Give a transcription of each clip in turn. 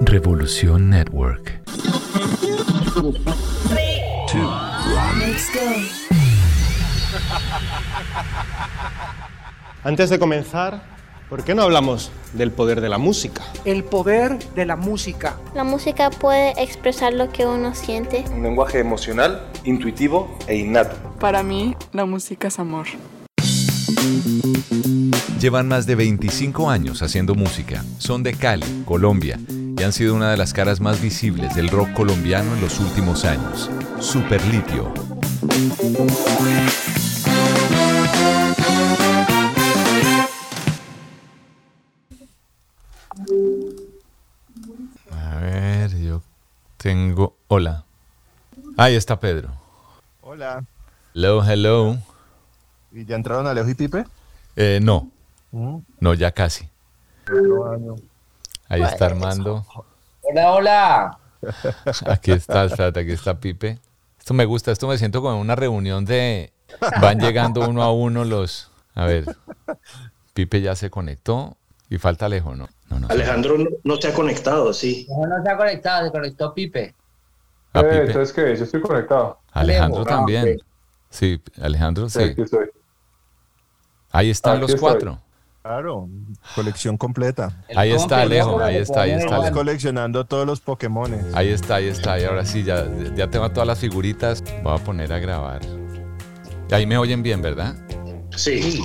Revolución Network. Antes de comenzar, ¿por qué no hablamos del poder de la música? El poder de la música. La música puede expresar lo que uno siente. Un lenguaje emocional, intuitivo e innato. Para mí, la música es amor. Llevan más de 25 años haciendo música. Son de Cali, Colombia, y han sido una de las caras más visibles del rock colombiano en los últimos años. Superlitio. A ver, yo tengo... Hola. Ahí está Pedro. Hola. Hello, hello. ¿Y ya entraron Alejo y Pipe? Eh, no, Mm, no, ya casi. Ahí está Armando. Hola, hola. Aquí está, espérate, aquí está Pipe. Esto me gusta, esto me siento como en una reunión de... Van llegando uno a uno los... A ver, Pipe ya se conectó y falta Alejo, ¿no? No, no. Alejandro no, no se ha conectado, sí. No, no se ha conectado, se conectó Pipe. A Pipe. entonces, ¿qué? Yo estoy conectado. Alejandro Alejo, ah, también. ok. Sí, Alejandro, Sí, sí. aquí estoy. Ahí están Aquí los estoy. cuatro. Claro, colección completa. Ahí está Alejo, ahí está, ahí está Estamos Alejo. coleccionando todos los Pokémones. Ahí está, ahí está. Y ahora sí, ya, ya tengo todas las figuritas. Voy a poner a grabar. Y ahí me oyen bien, ¿verdad? Sí.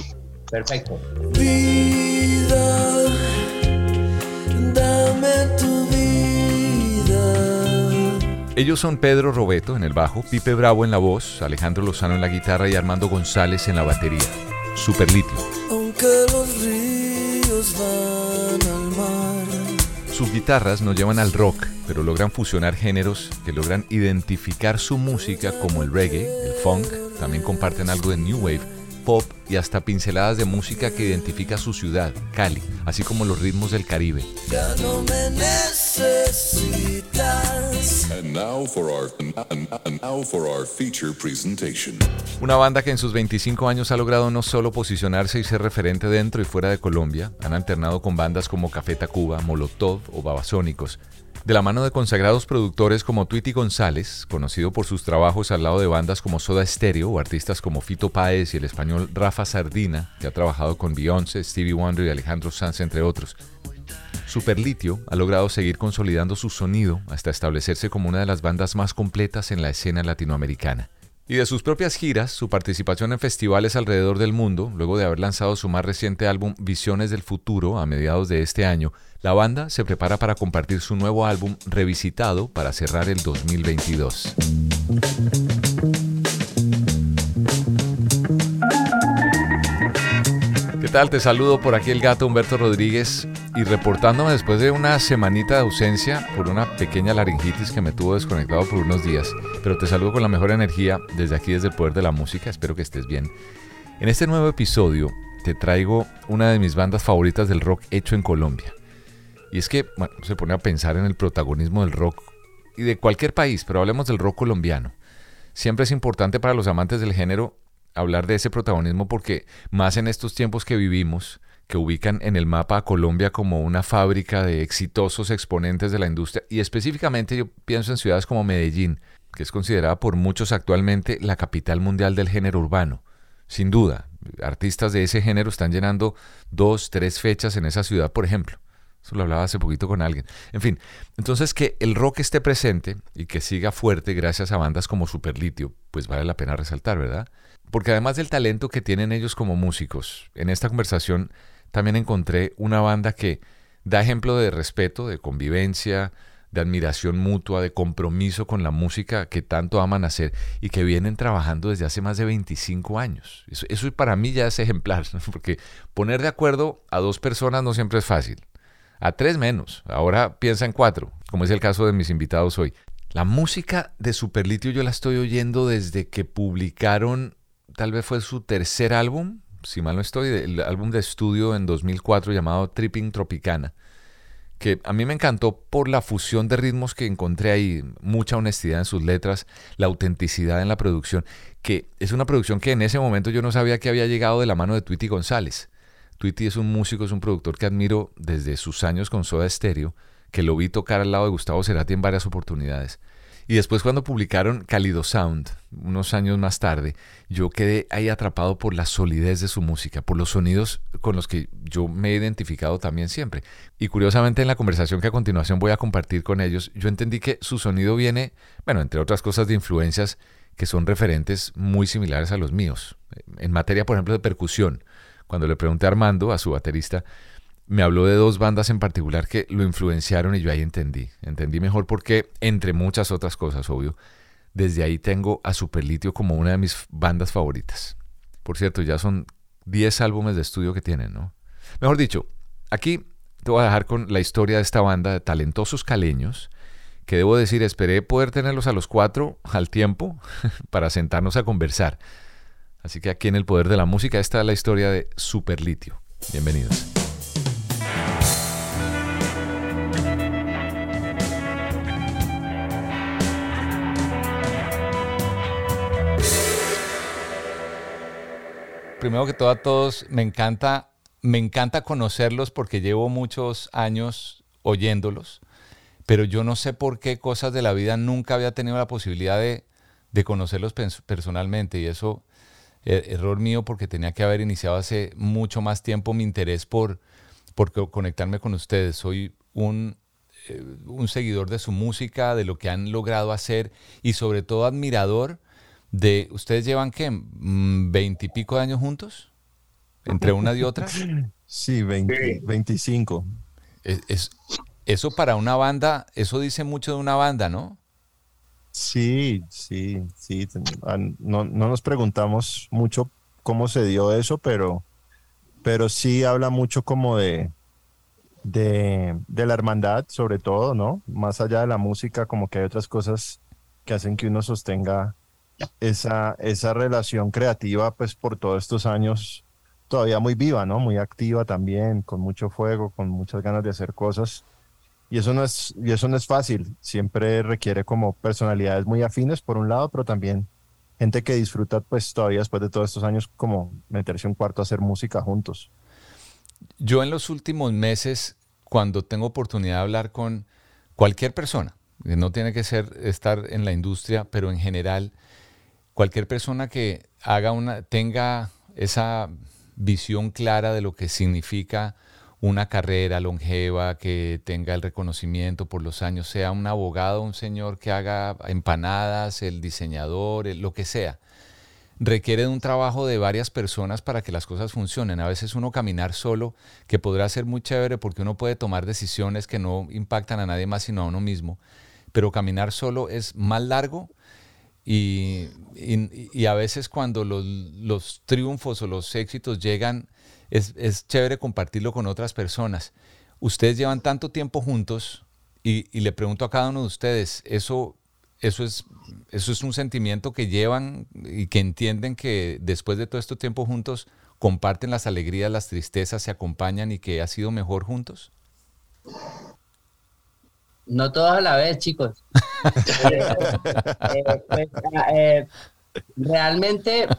Perfecto. Ellos son Pedro Robeto en el bajo, Pipe Bravo en la voz, Alejandro Lozano en la guitarra y Armando González en la batería. Superlitio. Aunque los ríos van al mar. Sus guitarras no llevan al rock, pero logran fusionar géneros que logran identificar su música como el reggae, el funk, también comparten algo de new wave, pop y hasta pinceladas de música que identifica su ciudad, Cali, así como los ritmos del Caribe. Ya no me necesitas. And now for our and now for our feature presentation. Una banda que en sus 25 años ha logrado no solo posicionarse y ser referente dentro y fuera de Colombia, han alternado con bandas como Café Tacuba, Molotov o Babasónicos. De la mano de consagrados productores como Tweety González, conocido por sus trabajos al lado de bandas como Soda Stereo o artistas como Fito Páez y el español Rafa Sardina, que ha trabajado con Beyoncé, Stevie Wonder y Alejandro Sanz, entre otros. Superlitio ha logrado seguir consolidando su sonido hasta establecerse como una de las bandas más completas en la escena latinoamericana. Y de sus propias giras, su participación en festivales alrededor del mundo, luego de haber lanzado su más reciente álbum Visiones del Futuro a mediados de este año, la banda se prepara para compartir su nuevo álbum revisitado para cerrar el 2022. Tal? Te saludo por aquí el gato Humberto Rodríguez y reportándome después de una semanita de ausencia por una pequeña laringitis que me tuvo desconectado por unos días. Pero te saludo con la mejor energía desde aquí, desde el poder de la música. Espero que estés bien. En este nuevo episodio te traigo una de mis bandas favoritas del rock hecho en Colombia. Y es que bueno, se pone a pensar en el protagonismo del rock y de cualquier país, pero hablemos del rock colombiano. Siempre es importante para los amantes del género hablar de ese protagonismo porque más en estos tiempos que vivimos, que ubican en el mapa a Colombia como una fábrica de exitosos exponentes de la industria y específicamente yo pienso en ciudades como Medellín, que es considerada por muchos actualmente la capital mundial del género urbano. Sin duda, artistas de ese género están llenando dos, tres fechas en esa ciudad, por ejemplo. Eso lo hablaba hace poquito con alguien. En fin, entonces que el rock esté presente y que siga fuerte gracias a bandas como Superlitio, pues vale la pena resaltar, ¿verdad? Porque además del talento que tienen ellos como músicos, en esta conversación también encontré una banda que da ejemplo de respeto, de convivencia, de admiración mutua, de compromiso con la música que tanto aman hacer y que vienen trabajando desde hace más de 25 años. Eso, eso para mí ya es ejemplar, porque poner de acuerdo a dos personas no siempre es fácil. A tres menos. Ahora piensa en cuatro, como es el caso de mis invitados hoy. La música de Superlitio yo la estoy oyendo desde que publicaron, tal vez fue su tercer álbum, si mal no estoy, el álbum de estudio en 2004 llamado Tripping Tropicana que a mí me encantó por la fusión de ritmos que encontré ahí, mucha honestidad en sus letras, la autenticidad en la producción, que es una producción que en ese momento yo no sabía que había llegado de la mano de Tweety González. Tweety es un músico, es un productor que admiro desde sus años con Soda Stereo, que lo vi tocar al lado de Gustavo Cerati en varias oportunidades. Y después cuando publicaron Calido Sound, unos años más tarde, yo quedé ahí atrapado por la solidez de su música, por los sonidos con los que yo me he identificado también siempre. Y curiosamente en la conversación que a continuación voy a compartir con ellos, yo entendí que su sonido viene, bueno, entre otras cosas, de influencias que son referentes muy similares a los míos. En materia, por ejemplo, de percusión, cuando le pregunté a Armando, a su baterista, me habló de dos bandas en particular que lo influenciaron y yo ahí entendí. Entendí mejor porque, entre muchas otras cosas, obvio, desde ahí tengo a Superlitio como una de mis bandas favoritas. Por cierto, ya son 10 álbumes de estudio que tienen, ¿no? Mejor dicho, aquí te voy a dejar con la historia de esta banda de talentosos caleños, que debo decir, esperé poder tenerlos a los cuatro al tiempo para sentarnos a conversar. Así que aquí en El Poder de la Música, esta es la historia de Superlitio. Bienvenidos. Primero que todo a todos, me encanta, me encanta conocerlos porque llevo muchos años oyéndolos, pero yo no sé por qué cosas de la vida nunca había tenido la posibilidad de, de conocerlos personalmente y eso, er, error mío porque tenía que haber iniciado hace mucho más tiempo mi interés por, por conectarme con ustedes. Soy un, eh, un seguidor de su música, de lo que han logrado hacer y sobre todo admirador de, ¿ustedes llevan qué? ¿Veintipico de años juntos? ¿Entre una y otra? Sí, 20, 25. Es, eso para una banda, eso dice mucho de una banda, ¿no? Sí, sí, sí. No, no nos preguntamos mucho cómo se dio eso, pero, pero sí habla mucho como de, de, de la hermandad, sobre todo, ¿no? Más allá de la música, como que hay otras cosas que hacen que uno sostenga esa, esa relación creativa, pues por todos estos años, todavía muy viva, ¿no? Muy activa también, con mucho fuego, con muchas ganas de hacer cosas. Y eso no es, y eso no es fácil, siempre requiere como personalidades muy afines por un lado, pero también gente que disfruta pues todavía después de todos estos años como meterse un cuarto a hacer música juntos. Yo en los últimos meses, cuando tengo oportunidad de hablar con cualquier persona, no tiene que ser estar en la industria, pero en general, cualquier persona que haga una, tenga esa visión clara de lo que significa una carrera longeva, que tenga el reconocimiento por los años, sea un abogado, un señor que haga empanadas, el diseñador, lo que sea, requiere de un trabajo de varias personas para que las cosas funcionen. A veces uno caminar solo, que podrá ser muy chévere porque uno puede tomar decisiones que no impactan a nadie más sino a uno mismo, pero caminar solo es más largo y, a veces cuando los, triunfos o los éxitos llegan, es, chévere compartirlo con otras personas. Ustedes llevan tanto tiempo juntos y, le pregunto a cada uno de ustedes, ¿eso, eso, es, ¿eso es un sentimiento que llevan y que entienden que después de todo este tiempo juntos comparten las alegrías, las tristezas, se acompañan y que ha sido mejor juntos? No todos a la vez, chicos. Eh, pues, eh, realmente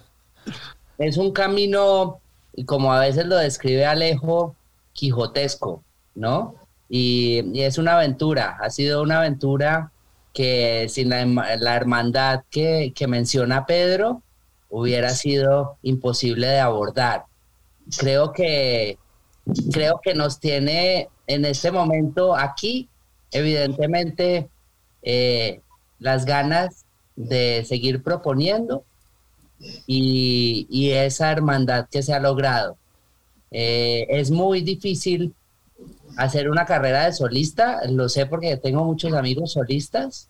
es un camino, como a veces lo describe Alejo, quijotesco, ¿no? Y, es una aventura, ha sido una aventura que sin la, hermandad que, que menciona Pedro hubiera sido imposible de abordar. Creo que, creo que nos tiene en este momento aquí, evidentemente, eh, las ganas de seguir proponiendo y, esa hermandad que se ha logrado. Eh, es muy difícil hacer una carrera de solista, lo sé porque tengo muchos amigos solistas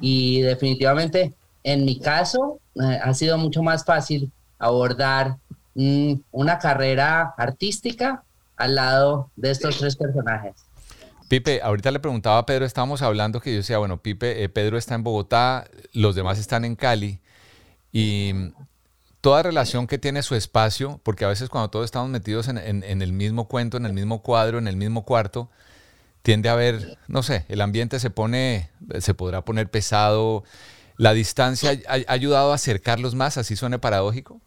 y definitivamente en mi caso eh, ha sido mucho más fácil abordar mm, una carrera artística al lado de estos tres personajes. Pipe, ahorita le preguntaba a Pedro, estábamos hablando que yo decía, bueno, Pipe, eh, Pedro está en Bogotá, los demás están en Cali y toda relación que tiene su espacio, porque a veces cuando todos estamos metidos en, el mismo cuento, en el mismo cuadro, en el mismo cuarto, tiende a haber, no sé, el ambiente se pone, se podrá poner pesado. ¿La distancia ha, ayudado a acercarlos más? ¿Así suena paradójico?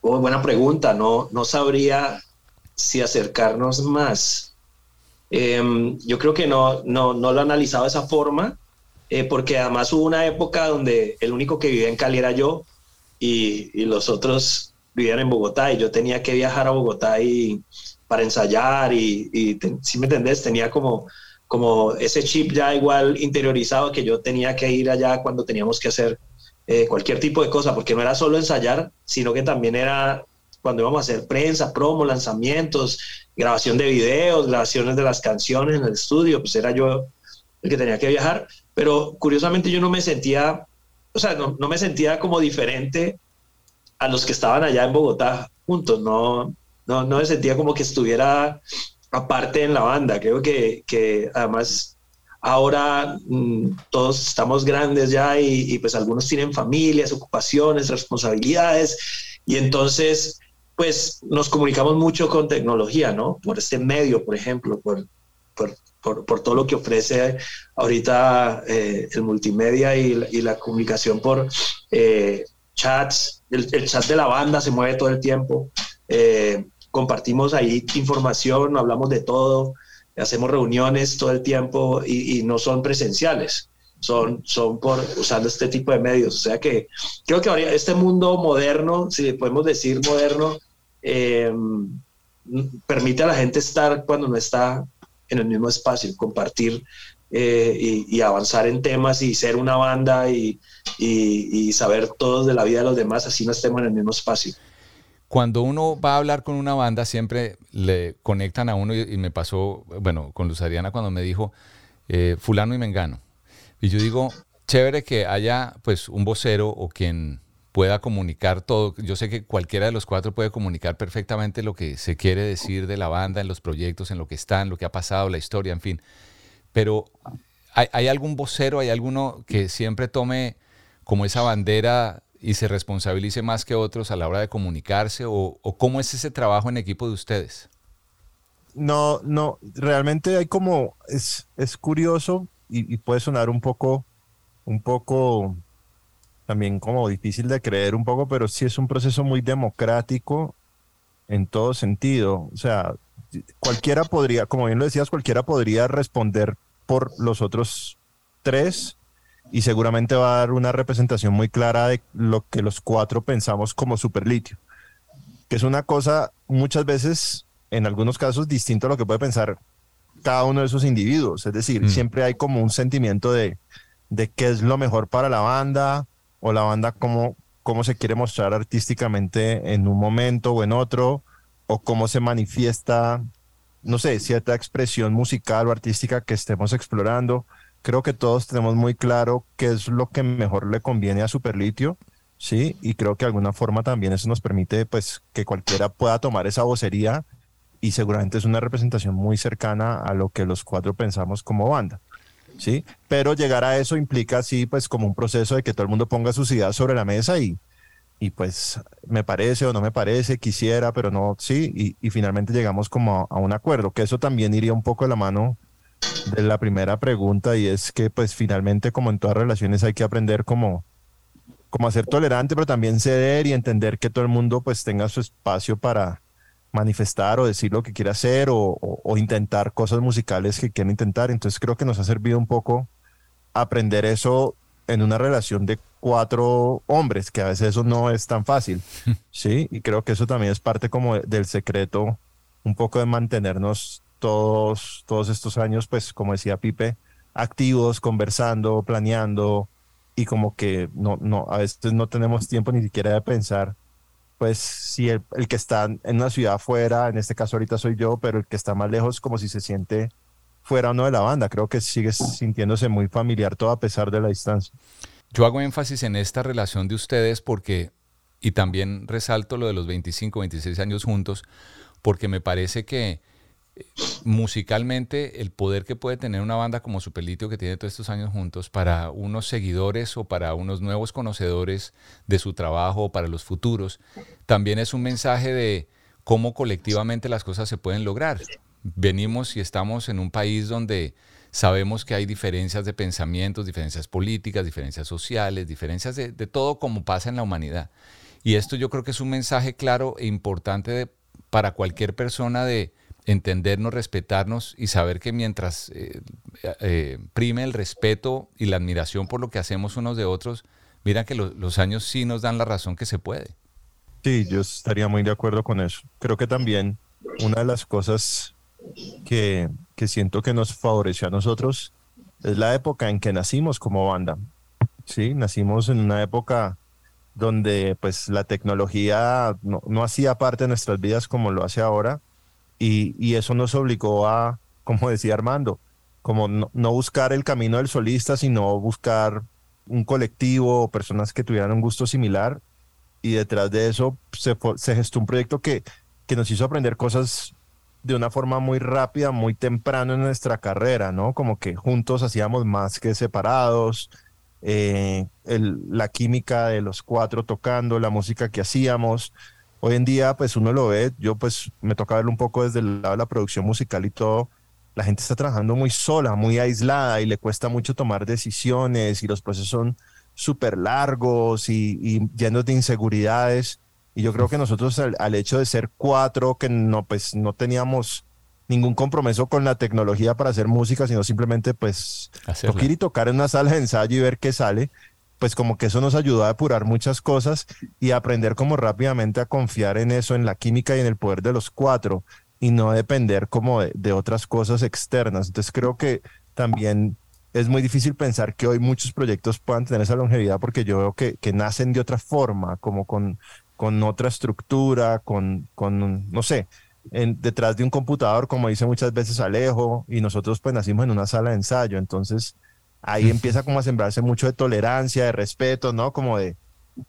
Oh, buena pregunta. No, no sabría si acercarnos más. Em, yo creo que no, no, no lo he analizado de esa forma, eh, porque además hubo una época donde el único que vivía en Cali era yo y, los otros vivían en Bogotá y yo tenía que viajar a Bogotá y, para ensayar y, si me entendés, tenía como, como ese chip ya igual interiorizado que yo tenía que ir allá cuando teníamos que hacer eh, cualquier tipo de cosa, porque no era solo ensayar, sino que también era cuando íbamos a hacer prensa, promo, lanzamientos, grabación de videos, grabaciones de las canciones en el estudio, pues era yo el que tenía que viajar, pero curiosamente yo no me sentía o sea, no, me sentía como diferente a los que estaban allá en Bogotá juntos, no, no, no me sentía como que estuviera aparte en la banda, creo que, que además ahora mm, todos estamos grandes ya y, pues algunos tienen familias, ocupaciones, responsabilidades y entonces pues nos comunicamos mucho con tecnología, ¿no? Por este medio, por ejemplo, por, por, por, todo lo que ofrece ahorita eh, el multimedia y, la comunicación por eh, chats. El, chat de la banda se mueve todo el tiempo. Eh, compartimos ahí información, hablamos de todo, hacemos reuniones todo el tiempo y, no son presenciales. Son, son por usando este tipo de medios. O sea que creo que este mundo moderno, si podemos decir moderno, permite a la gente estar cuando no está en el mismo espacio, compartir eh, y, avanzar en temas y ser una banda y, saber todos de la vida de los demás, así no estemos en el mismo espacio. Cuando uno va a hablar con una banda, siempre le conectan a uno y, me pasó, bueno, con Luz Ariana cuando me dijo eh, fulano y mengano. Y yo digo, chévere que haya pues un vocero o quien pueda comunicar todo. Yo sé que cualquiera de los cuatro puede comunicar perfectamente lo que se quiere decir de la banda, en los proyectos, en lo que está, en lo que ha pasado, la historia, en fin. Pero ¿hay, algún vocero, hay alguno que siempre tome como esa bandera y se responsabilice más que otros a la hora de comunicarse? ¿O, cómo es ese trabajo en equipo de ustedes? No, no, realmente hay como, es, es curioso y, y puede sonar un poco, un poco también como difícil de creer un poco, pero sí es un proceso muy democrático en todo sentido. O sea, cualquiera podría, como bien lo decías, cualquiera podría responder por los otros tres y seguramente va a dar una representación muy clara de lo que los cuatro pensamos como superlitio, que es una cosa muchas veces, en algunos casos, distinto a lo que puede pensar cada uno de esos individuos. Es decir, mm. siempre hay como un sentimiento de, de qué es lo mejor para la banda, o la banda cómo, cómo se quiere mostrar artísticamente en un momento o en otro, o cómo se manifiesta, no sé, cierta expresión musical o artística que estemos explorando. Creo que todos tenemos muy claro qué es lo que mejor le conviene a Superlitio, ¿sí? Y creo que de alguna forma también eso nos permite, pues, que cualquiera pueda tomar esa vocería y seguramente es una representación muy cercana a lo que los cuatro pensamos como banda. ¿Sí? Pero llegar a eso implica, sí, pues como un proceso de que todo el mundo ponga sus ideas sobre la mesa y, y pues me parece o no me parece, quisiera, pero no, sí, y, y finalmente llegamos como a, un acuerdo, que eso también iría un poco de la mano de la primera pregunta y es que pues finalmente como en todas relaciones hay que aprender como como a ser tolerante, pero también ceder y entender que todo el mundo pues tenga su espacio para, manifestar o decir lo que quiere hacer o, intentar cosas musicales que quiere intentar. Entonces creo que nos ha servido un poco aprender eso en una relación de cuatro hombres, que a veces eso no es tan fácil, ¿sí? Y creo que eso también es parte como del secreto, un poco de mantenernos todos, todos estos años, pues como decía Pipe, activos, conversando, planeando y como que no, no, a veces no tenemos tiempo ni siquiera de pensar, pues si el, que está en una ciudad afuera, en este caso ahorita soy yo, pero el que está más lejos como si se siente fuera o no de la banda, creo que sigue sintiéndose muy familiar todo a pesar de la distancia. Yo hago énfasis en esta relación de ustedes porque, y también resalto lo de los 25, 26 años juntos, porque me parece que musicalmente el poder que puede tener una banda como Superlitio que tiene todos estos años juntos para unos seguidores o para unos nuevos conocedores de su trabajo o para los futuros, también es un mensaje de cómo colectivamente las cosas se pueden lograr. Venimos y estamos en un país donde sabemos que hay diferencias de pensamientos, diferencias políticas, diferencias sociales, diferencias de, de todo como pasa en la humanidad. Y esto yo creo que es un mensaje claro e importante de, para cualquier persona de entendernos, respetarnos y saber que mientras eh, eh, prime el respeto y la admiración por lo que hacemos unos de otros, mira que lo, los años sí nos dan la razón que se puede. Sí, yo estaría muy de acuerdo con eso. Creo que también una de las cosas que, que siento que nos favoreció a nosotros es la época en que nacimos como banda. Sí, nacimos en una época donde pues la tecnología no, no, hacía parte de nuestras vidas como lo hace ahora y, y eso nos obligó a, como decía Armando, como no, buscar el camino del solista, sino buscar un colectivo o personas que tuvieran un gusto similar y detrás de eso se, se gestó un proyecto que, que nos hizo aprender cosas de una forma muy rápida, muy temprano en nuestra carrera, ¿no? Como que juntos hacíamos más que separados, eh, la química de los cuatro tocando, la música que hacíamos. Hoy en día, pues uno lo ve, yo pues me toca verlo un poco desde el lado de la producción musical y todo. La gente está trabajando muy sola, muy aislada y le cuesta mucho tomar decisiones y los procesos son súper largos y, y, llenos de inseguridades. Y yo creo que nosotros al, al, hecho de ser cuatro, que no, pues no teníamos ningún compromiso con la tecnología para hacer música, sino simplemente pues tocar y tocar en una sala de ensayo y ver qué sale, pues como que eso nos ayudó a depurar muchas cosas y aprender como rápidamente a confiar en eso, en la química y en el poder de los cuatro y no depender como de, de otras cosas externas. Entonces creo que también es muy difícil pensar que hoy muchos proyectos puedan tener esa longevidad porque yo veo que, que nacen de otra forma, como con, con otra estructura, con, con no sé, en, detrás de un computador, como dice muchas veces Alejo, y nosotros pues nacimos en una sala de ensayo, entonces ahí empieza como a sembrarse mucho de tolerancia, de respeto, ¿no? Como de,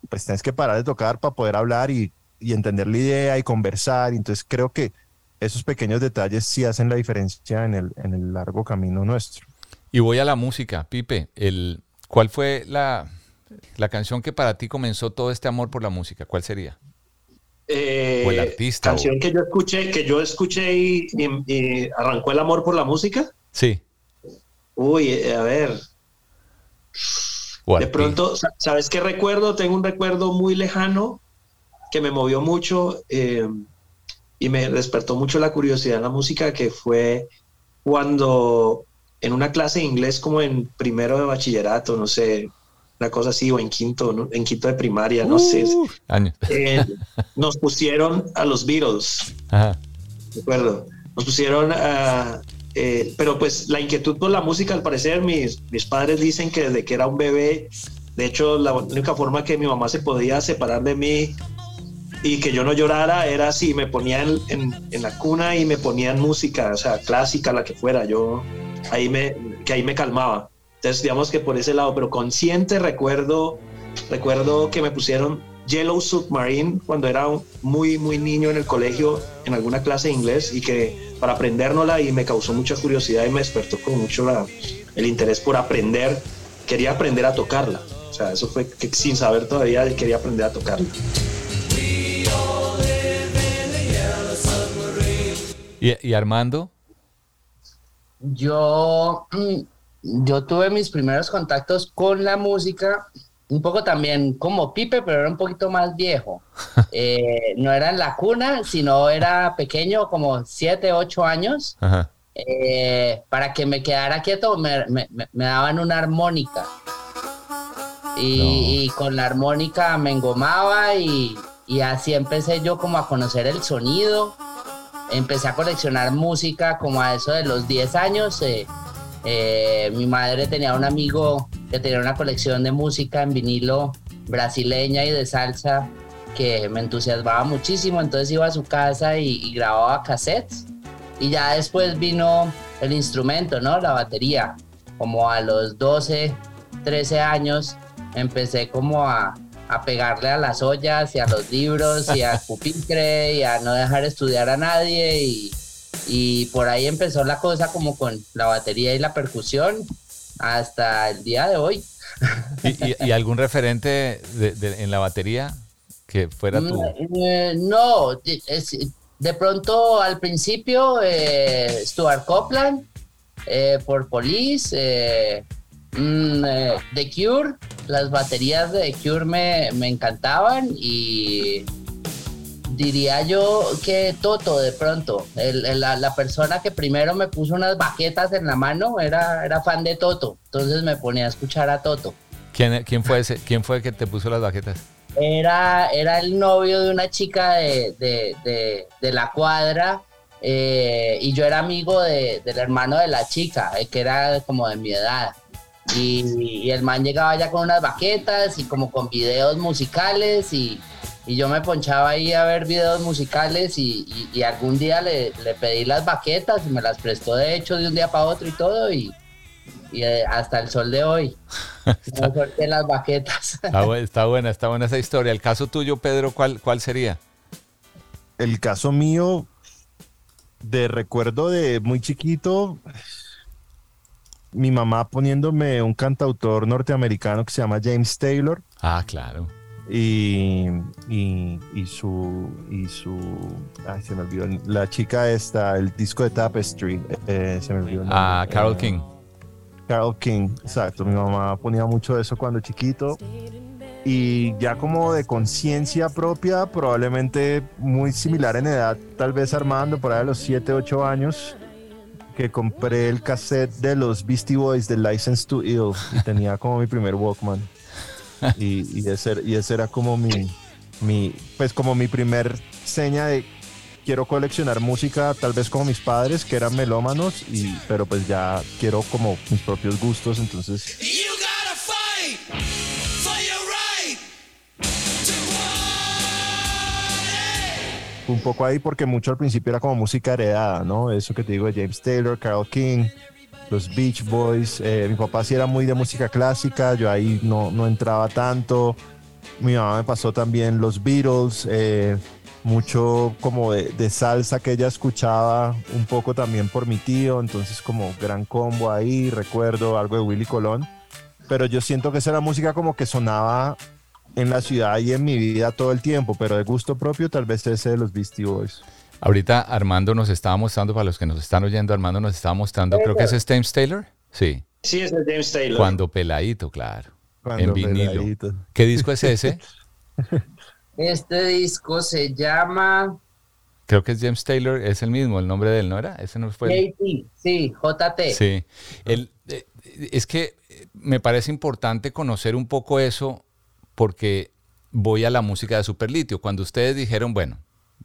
pues tienes que parar de tocar para poder hablar y, y entender la idea y conversar, entonces creo que esos pequeños detalles sí hacen la diferencia en el, en el largo camino nuestro. Y voy a la música, Pipe, el, ¿cuál fue la, la canción que para ti comenzó todo este amor por la música? ¿Cuál sería? Eh, o el artista. Canción o... que yo escuché, que yo escuché y, y, y, arrancó el amor por la música. Sí. Uy, eh, a ver. De pronto, ¿sabes qué recuerdo? Tengo un recuerdo muy lejano que me movió mucho eh, y me despertó mucho la curiosidad en la música, que fue cuando en una clase de inglés como en primero de bachillerato, no sé, una cosa así, o en quinto, ¿no? en quinto de primaria, no sé. Eh, nos pusieron a los Beatles. Ajá. De acuerdo. Nos pusieron a. Eh, pero pues la inquietud por la música, al parecer, mis, mis padres dicen que desde que era un bebé, de hecho, la única forma que mi mamá se podía separar de mí y que yo no llorara era si me ponían en, en, la cuna y me ponían música, o sea, clásica, la que fuera. Yo ahí me, que ahí me calmaba. Entonces, digamos que por ese lado, pero consciente recuerdo, recuerdo que me pusieron Yellow Submarine cuando era muy, muy niño en el colegio, en alguna clase de inglés, y que para aprendérnosla y me causó mucha curiosidad y me despertó con mucho la, el interés por aprender, quería aprender a tocarla. O sea, eso fue que sin saber todavía quería aprender a tocarla. ¿Y, y Armando? Yo yo tuve mis primeros contactos con la música, un poco también como Pipe, pero era un poquito más viejo. Eh, no era en la cuna, sino era pequeño, como 7, 8 años. Eh, para que me quedara quieto, me, me, me daban una armónica. Y, no. y, con la armónica me engomaba y, y así empecé yo como a conocer el sonido. empecé a coleccionar música como a eso de los 10 años. eh, eh, mi madre tenía un amigo que tenía una colección de música en vinilo brasileña y de salsa que me entusiasmaba muchísimo, entonces iba a su casa y, y grababa cassettes. Y ya después vino el instrumento, ¿no? La batería. Como a los 12, 13 años empecé como a, a pegarle a las ollas y a los libros y a pupitre y a no dejar estudiar a nadie y, y por ahí empezó la cosa como con la batería y la percusión hasta el día de hoy. ¿Y, y- y algún referente de- de- en la batería que fuera tu... Mm, eh, no, es- de pronto al principio eh, Stuart Copeland eh, por Police, eh, mm, eh, The Cure, las baterías de The Cure me, me encantaban y diría yo que Toto de pronto, el- el- la, la persona que primero me puso unas baquetas en la mano era, era fan de Toto, entonces me ponía a escuchar a Toto. ¿Quién, quién fue ese? ¿Quién fue el que te puso las baquetas? era, era el novio de una chica de, de- de- de la cuadra eh, y yo era amigo de- del hermano de la chica, eh, que era como de mi edad. Y, y el man llegaba ya con unas baquetas y como con videos musicales y, y yo me ponchaba ahí a ver videos musicales y, y- y algún día le, le pedí las baquetas y me las prestó de hecho de un día para otro y todo y, y, eh, hasta el sol de hoy. Solté las baquetas. Está, bu- está buena, está buena esa historia. El caso tuyo, Pedro, ¿cuál, cuál sería? El caso mío, de recuerdo de muy chiquito, mi mamá poniéndome un cantautor norteamericano que se llama James Taylor. Ah, claro. Y, y, y su, y su, ay, se me olvidó, la chica esta, el disco de Tapestry, eh, se me olvidó. Ah, Carol Eh, King. Carol King, exacto. Mi mamá ponía mucho eso cuando chiquito. Y ya como de conciencia propia, probablemente muy similar en edad, tal vez Armando, por ahí a los 7, 8 años, que compré el cassette de los Beastie Boys de License to Ill y tenía como mi primer Walkman. Y, y, ese, y ese era como mi, mi, pues como mi primer seña de quiero coleccionar música, tal vez como mis padres, que eran melómanos, y, pero pues ya quiero como mis propios gustos, entonces un poco ahí porque mucho al principio era como música heredada, ¿no? Eso que te digo de James Taylor, Carol King, los Beach Boys. eh, mi papá sí era muy de música clásica, yo ahí no, no entraba tanto. Mi mamá me pasó también los Beatles, eh, mucho como de, de salsa que ella escuchaba, un poco también por mi tío, entonces como gran combo ahí, recuerdo algo de Willy Colón. Pero yo siento que esa era música como que sonaba en la ciudad y en mi vida todo el tiempo, pero de gusto propio tal vez ese de los Beastie Boys. Ahorita Armando nos estaba mostrando, para los que nos están oyendo, Armando nos estaba mostrando, creo que ese es James Taylor. Sí. Sí, es el James Taylor. Cuando peladito, claro. Cuando en vinilo. peladito. ¿Qué disco es ese? Este disco se llama Creo que es James Taylor, es el mismo, el nombre de él, ¿no era? Ese no fue. JT, sí, JT. Sí. El- eh, es que eh, me parece importante conocer un poco eso porque voy a la música de Superlitio. Cuando ustedes dijeron, bueno,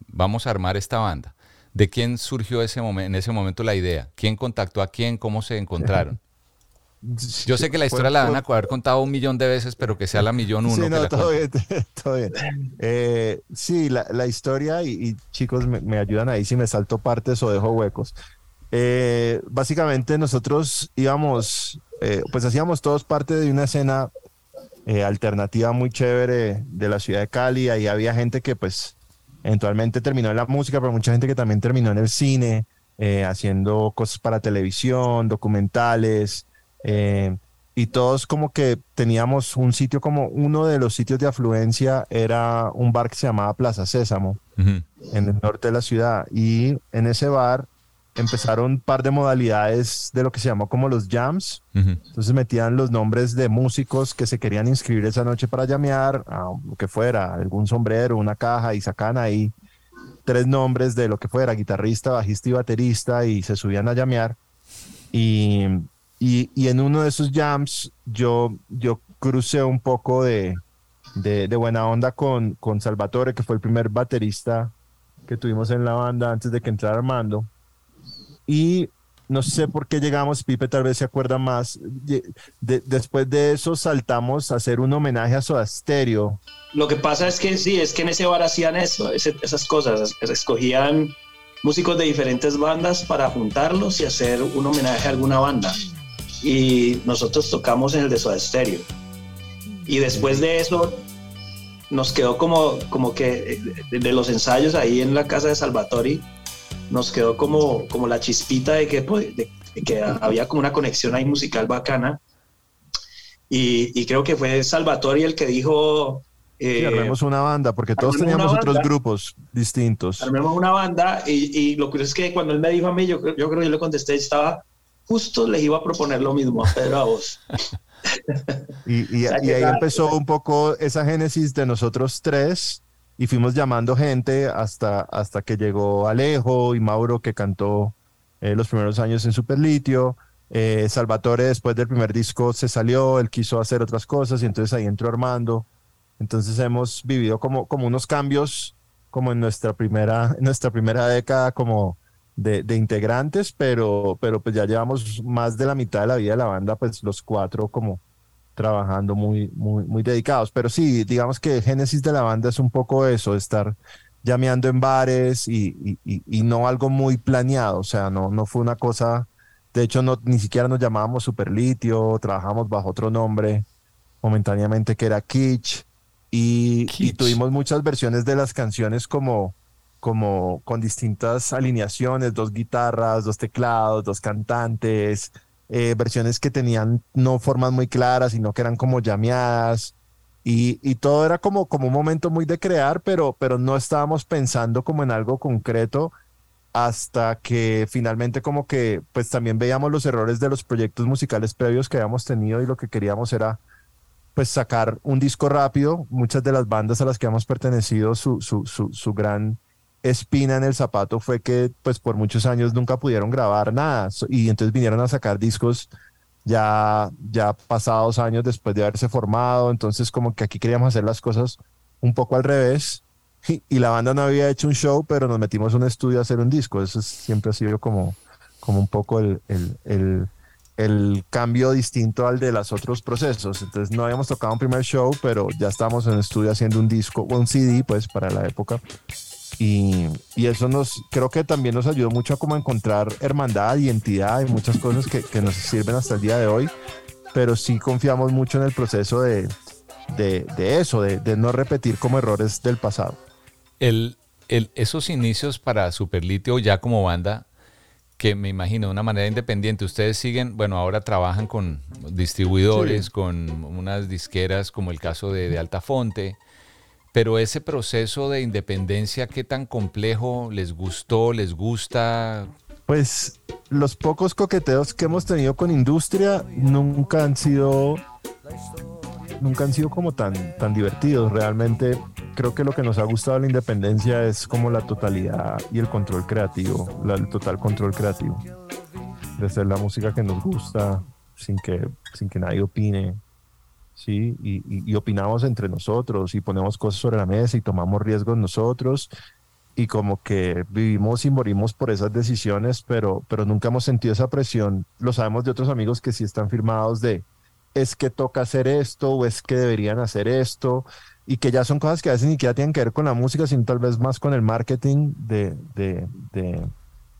vamos a armar esta banda, ¿de quién surgió ese en ese momento la idea? ¿Quién contactó a quién? ¿Cómo se encontraron? Yo sé que la historia la van a haber contado un millón de veces, pero que sea la millón uno. Sí, no, todo bien, todo bien. Eh, sí, la, la historia y, y chicos me, me ayudan ahí si me salto partes o dejo huecos. Eh, básicamente nosotros íbamos, eh, pues hacíamos todos parte de una escena alternativa muy chévere de la ciudad de Cali. Ahí había gente que pues eventualmente terminó en la música, pero mucha gente que también terminó en el cine, eh, haciendo cosas para televisión, documentales. eh, y todos como que teníamos un sitio como uno de los sitios de afluencia era un bar que se llamaba Plaza Sésamo en el norte de la ciudad y en ese bar empezaron un par de modalidades de lo que se llamó como los jams Ujú. entonces metían los nombres de músicos que se querían inscribir esa noche para llamear a lo que fuera algún sombrero una caja y sacan ahí tres nombres de lo que fuera guitarrista bajista y baterista y se subían a llamear y, y, y en uno de esos jams yo, yo crucé un poco de, de, de buena onda con, con Salvatore, que fue el primer baterista que tuvimos en la banda antes de que entrara Armando. Y no sé por qué llegamos, Pipe tal vez se acuerda más. de- de- después de eso saltamos a hacer un homenaje a Soda Stereo. Lo que pasa es que sí, es que en ese bar hacían eso, ese- esas cosas, es- escogían músicos de diferentes bandas para juntarlos y hacer un homenaje a alguna banda. Y nosotros tocamos en el de Soda Stereo. Y después de eso nos quedó como, como que eh, de los ensayos ahí en la casa de Salvatori, nos quedó como, como la chispita de que, pues, de- de que había como una conexión ahí musical bacana. Y, y creo que fue Salvatori el que dijo... Sí, eh, armemos una banda, porque todos teníamos una otros banda. grupos distintos. armemos una banda y, y lo curioso es que cuando él me dijo a mí, yo, yo creo que yo le contesté, estaba justo les iba a proponer lo mismo a Pedro a vos. Y, y- y ahí empezó un poco esa génesis de nosotros tres y fuimos llamando gente hasta, hasta que llegó Alejo y Mauro que cantó eh, los primeros años en Superlitio. Eh, Salvatore después del primer disco se salió, él quiso hacer otras cosas y entonces ahí entró Armando. Entonces hemos vivido como, como unos cambios como en nuestra primera, en nuestra primera década como de, de integrantes, pero, pero pues ya llevamos más de la mitad de la vida de la banda, pues los cuatro como trabajando muy, muy, muy dedicados. Pero sí, digamos que el génesis de la banda es un poco eso, estar llameando en bares y, y- y- y no algo muy planeado, o sea, no, no fue una cosa, de hecho no, ni siquiera nos llamábamos Superlitio, trabajamos bajo otro nombre momentáneamente que era Kitsch. Y, y tuvimos muchas versiones de las canciones como, como con distintas alineaciones, dos guitarras, dos teclados, dos cantantes, eh, versiones que tenían no formas muy claras, sino que eran como llameadas. Y, todo era como, un momento muy de crear, pero, no estábamos pensando como en algo concreto hasta que finalmente como que pues también veíamos los errores de los proyectos musicales previos que habíamos tenido y lo que queríamos era pues sacar un disco rápido. Muchas de las bandas a las que hemos pertenecido, su gran espina en el zapato fue que pues por muchos años nunca pudieron grabar nada y entonces vinieron a sacar discos ya, ya pasados años después de haberse formado. Entonces como que aquí queríamos hacer las cosas un poco al revés. Y, la banda no había hecho un show, pero nos metimos a un estudio a hacer un disco. Eso es- siempre ha sido como, como un poco el, el, el, el cambio distinto al de los otros procesos. Entonces no habíamos tocado un primer show, pero ya estábamos en el estudio haciendo un disco, un CD, pues para la época. Y, y eso nos, creo que también nos ayudó mucho a como encontrar hermandad, identidad y muchas cosas que, que nos sirven hasta el día de hoy. Pero sí confiamos mucho en el proceso de, de, de eso, de, de no repetir como errores del pasado. El, el- esos inicios para Superlitio ya como banda, que me imagino de una manera independiente, ustedes siguen, bueno, ahora trabajan con distribuidores, Sí. con unas disqueras como el caso de, de Altafonte, pero ese proceso de independencia, ¿qué tan complejo les gustó, les gusta? Pues los pocos coqueteos que hemos tenido con industria nunca han sido nunca han sido como tan tan divertidos. Realmente creo que lo que nos ha gustado la independencia es como la totalidad y el control creativo, la- el total control creativo. De hacer la música que nos gusta sin que sin que nadie opine. Sí, y, y- opinamos entre nosotros y ponemos cosas sobre la mesa y tomamos riesgos nosotros y como que vivimos y morimos por esas decisiones, pero, pero nunca hemos sentido esa presión. Lo sabemos de otros amigos que sí están firmados de es que toca hacer esto o es que deberían hacer esto y que ya son cosas que a veces ni siquiera tienen que ver con la música, sino tal vez más con el marketing de, de, de,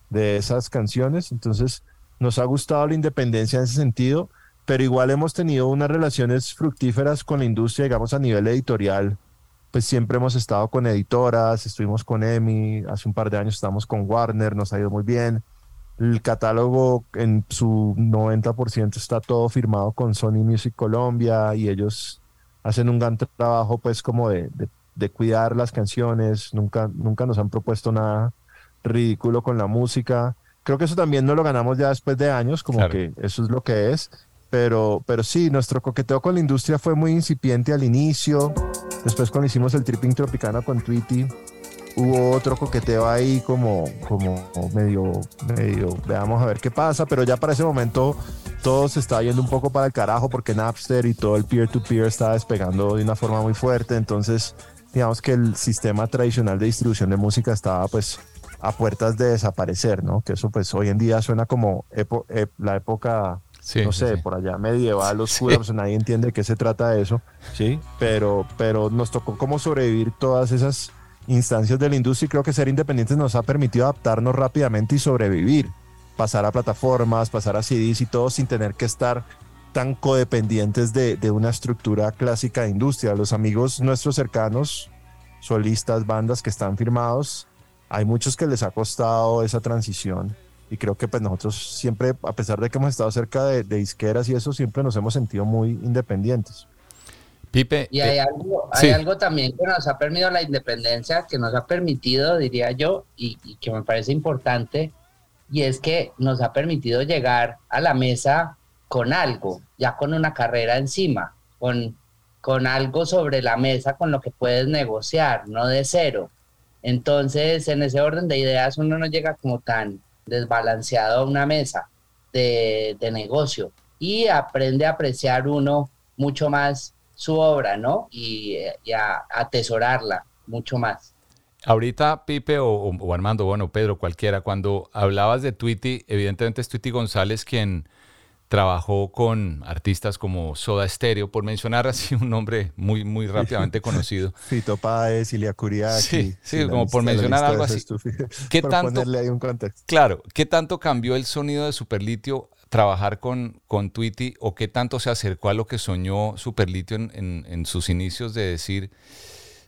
de esas canciones. Entonces nos ha gustado la independencia en ese sentido, pero igual hemos tenido unas relaciones fructíferas con la industria, digamos a nivel editorial pues siempre hemos estado con editoras, estuvimos con EMI, hace un par de años estamos con Warner, nos ha ido muy bien. El catálogo en su 90% está todo firmado con Sony Music Colombia y ellos hacen un gran trabajo pues como de, de- de cuidar las canciones, nunca, nunca nos han propuesto nada ridículo con la música. Creo que eso también no lo ganamos ya después de años, como Claro. que eso es lo que es. Pero, pero sí, nuestro coqueteo con la industria fue muy incipiente al inicio. Después cuando hicimos el Tripping Tropicana con Tweety, hubo otro coqueteo ahí como, como medio, medio, veamos a ver qué pasa, pero ya para ese momento todo se estaba yendo un poco para el carajo porque Napster y todo el peer-to-peer estaba despegando de una forma muy fuerte, entonces digamos que el sistema tradicional de distribución de música estaba pues a puertas de desaparecer, ¿no? Que eso pues hoy en día suena como la época, Sí, no sí, sé, sí. por allá medieval, oscura, pues nadie entiende de qué se trata de eso, ¿sí? Pero, pero nos tocó como sobrevivir todas esas instancias de la industria y creo que ser independientes nos ha permitido adaptarnos rápidamente y sobrevivir, pasar a plataformas, pasar a CDs y todo sin tener que estar tan codependientes de, de una estructura clásica de industria. Los amigos nuestros cercanos, solistas, bandas que están firmados, hay muchos que les ha costado esa transición y creo que pues nosotros siempre, a pesar de que hemos estado cerca de, de disqueras y eso, siempre nos hemos sentido muy independientes. Pipe, Y hay, eh, algo, sí. hay algo también que nos ha permitido la independencia, que nos ha permitido, diría yo, y, y que me parece importante, y es que nos ha permitido llegar a la mesa con algo, ya con una carrera encima, con, con algo sobre la mesa con lo que puedes negociar, no de cero. Entonces, en ese orden de ideas, uno no llega como tan desbalanceado una mesa de, de negocio y aprende a apreciar uno mucho más su obra, ¿no? Y, a, atesorarla mucho más. Ahorita, Pipe o, o- Armando, bueno, Pedro, cualquiera, cuando hablabas de Tweety, evidentemente es Tweety González quien trabajó con artistas como Soda Stereo, por mencionar así un nombre muy, muy rápidamente conocido. Fito Páez, Ilia Kuriaki. Sí, sí, como por lista- mencionar algo así. ¿Qué Por tanto- ponerle ahí un contexto. Claro, ¿qué tanto cambió el sonido de Superlitio trabajar con, con Tweety o qué tanto se acercó a lo que soñó Superlitio en, en- en sus inicios de decir,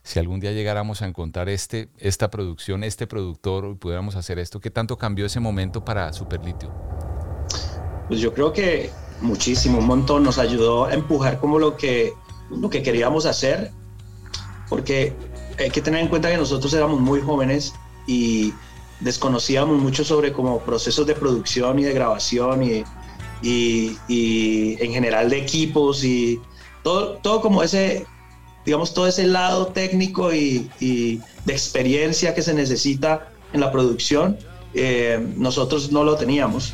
si algún día llegáramos a encontrar este, esta producción, este productor y pudiéramos hacer esto, ¿qué tanto cambió ese momento para Superlitio? Pues yo creo que muchísimo, un montón nos ayudó a empujar como lo que, lo que queríamos hacer, porque hay que tener en cuenta que nosotros éramos muy jóvenes y desconocíamos mucho sobre como procesos de producción y de grabación y, y, y en general de equipos y todo, todo como ese, digamos, todo ese lado técnico y, y de experiencia que se necesita en la producción, eh, nosotros no lo teníamos.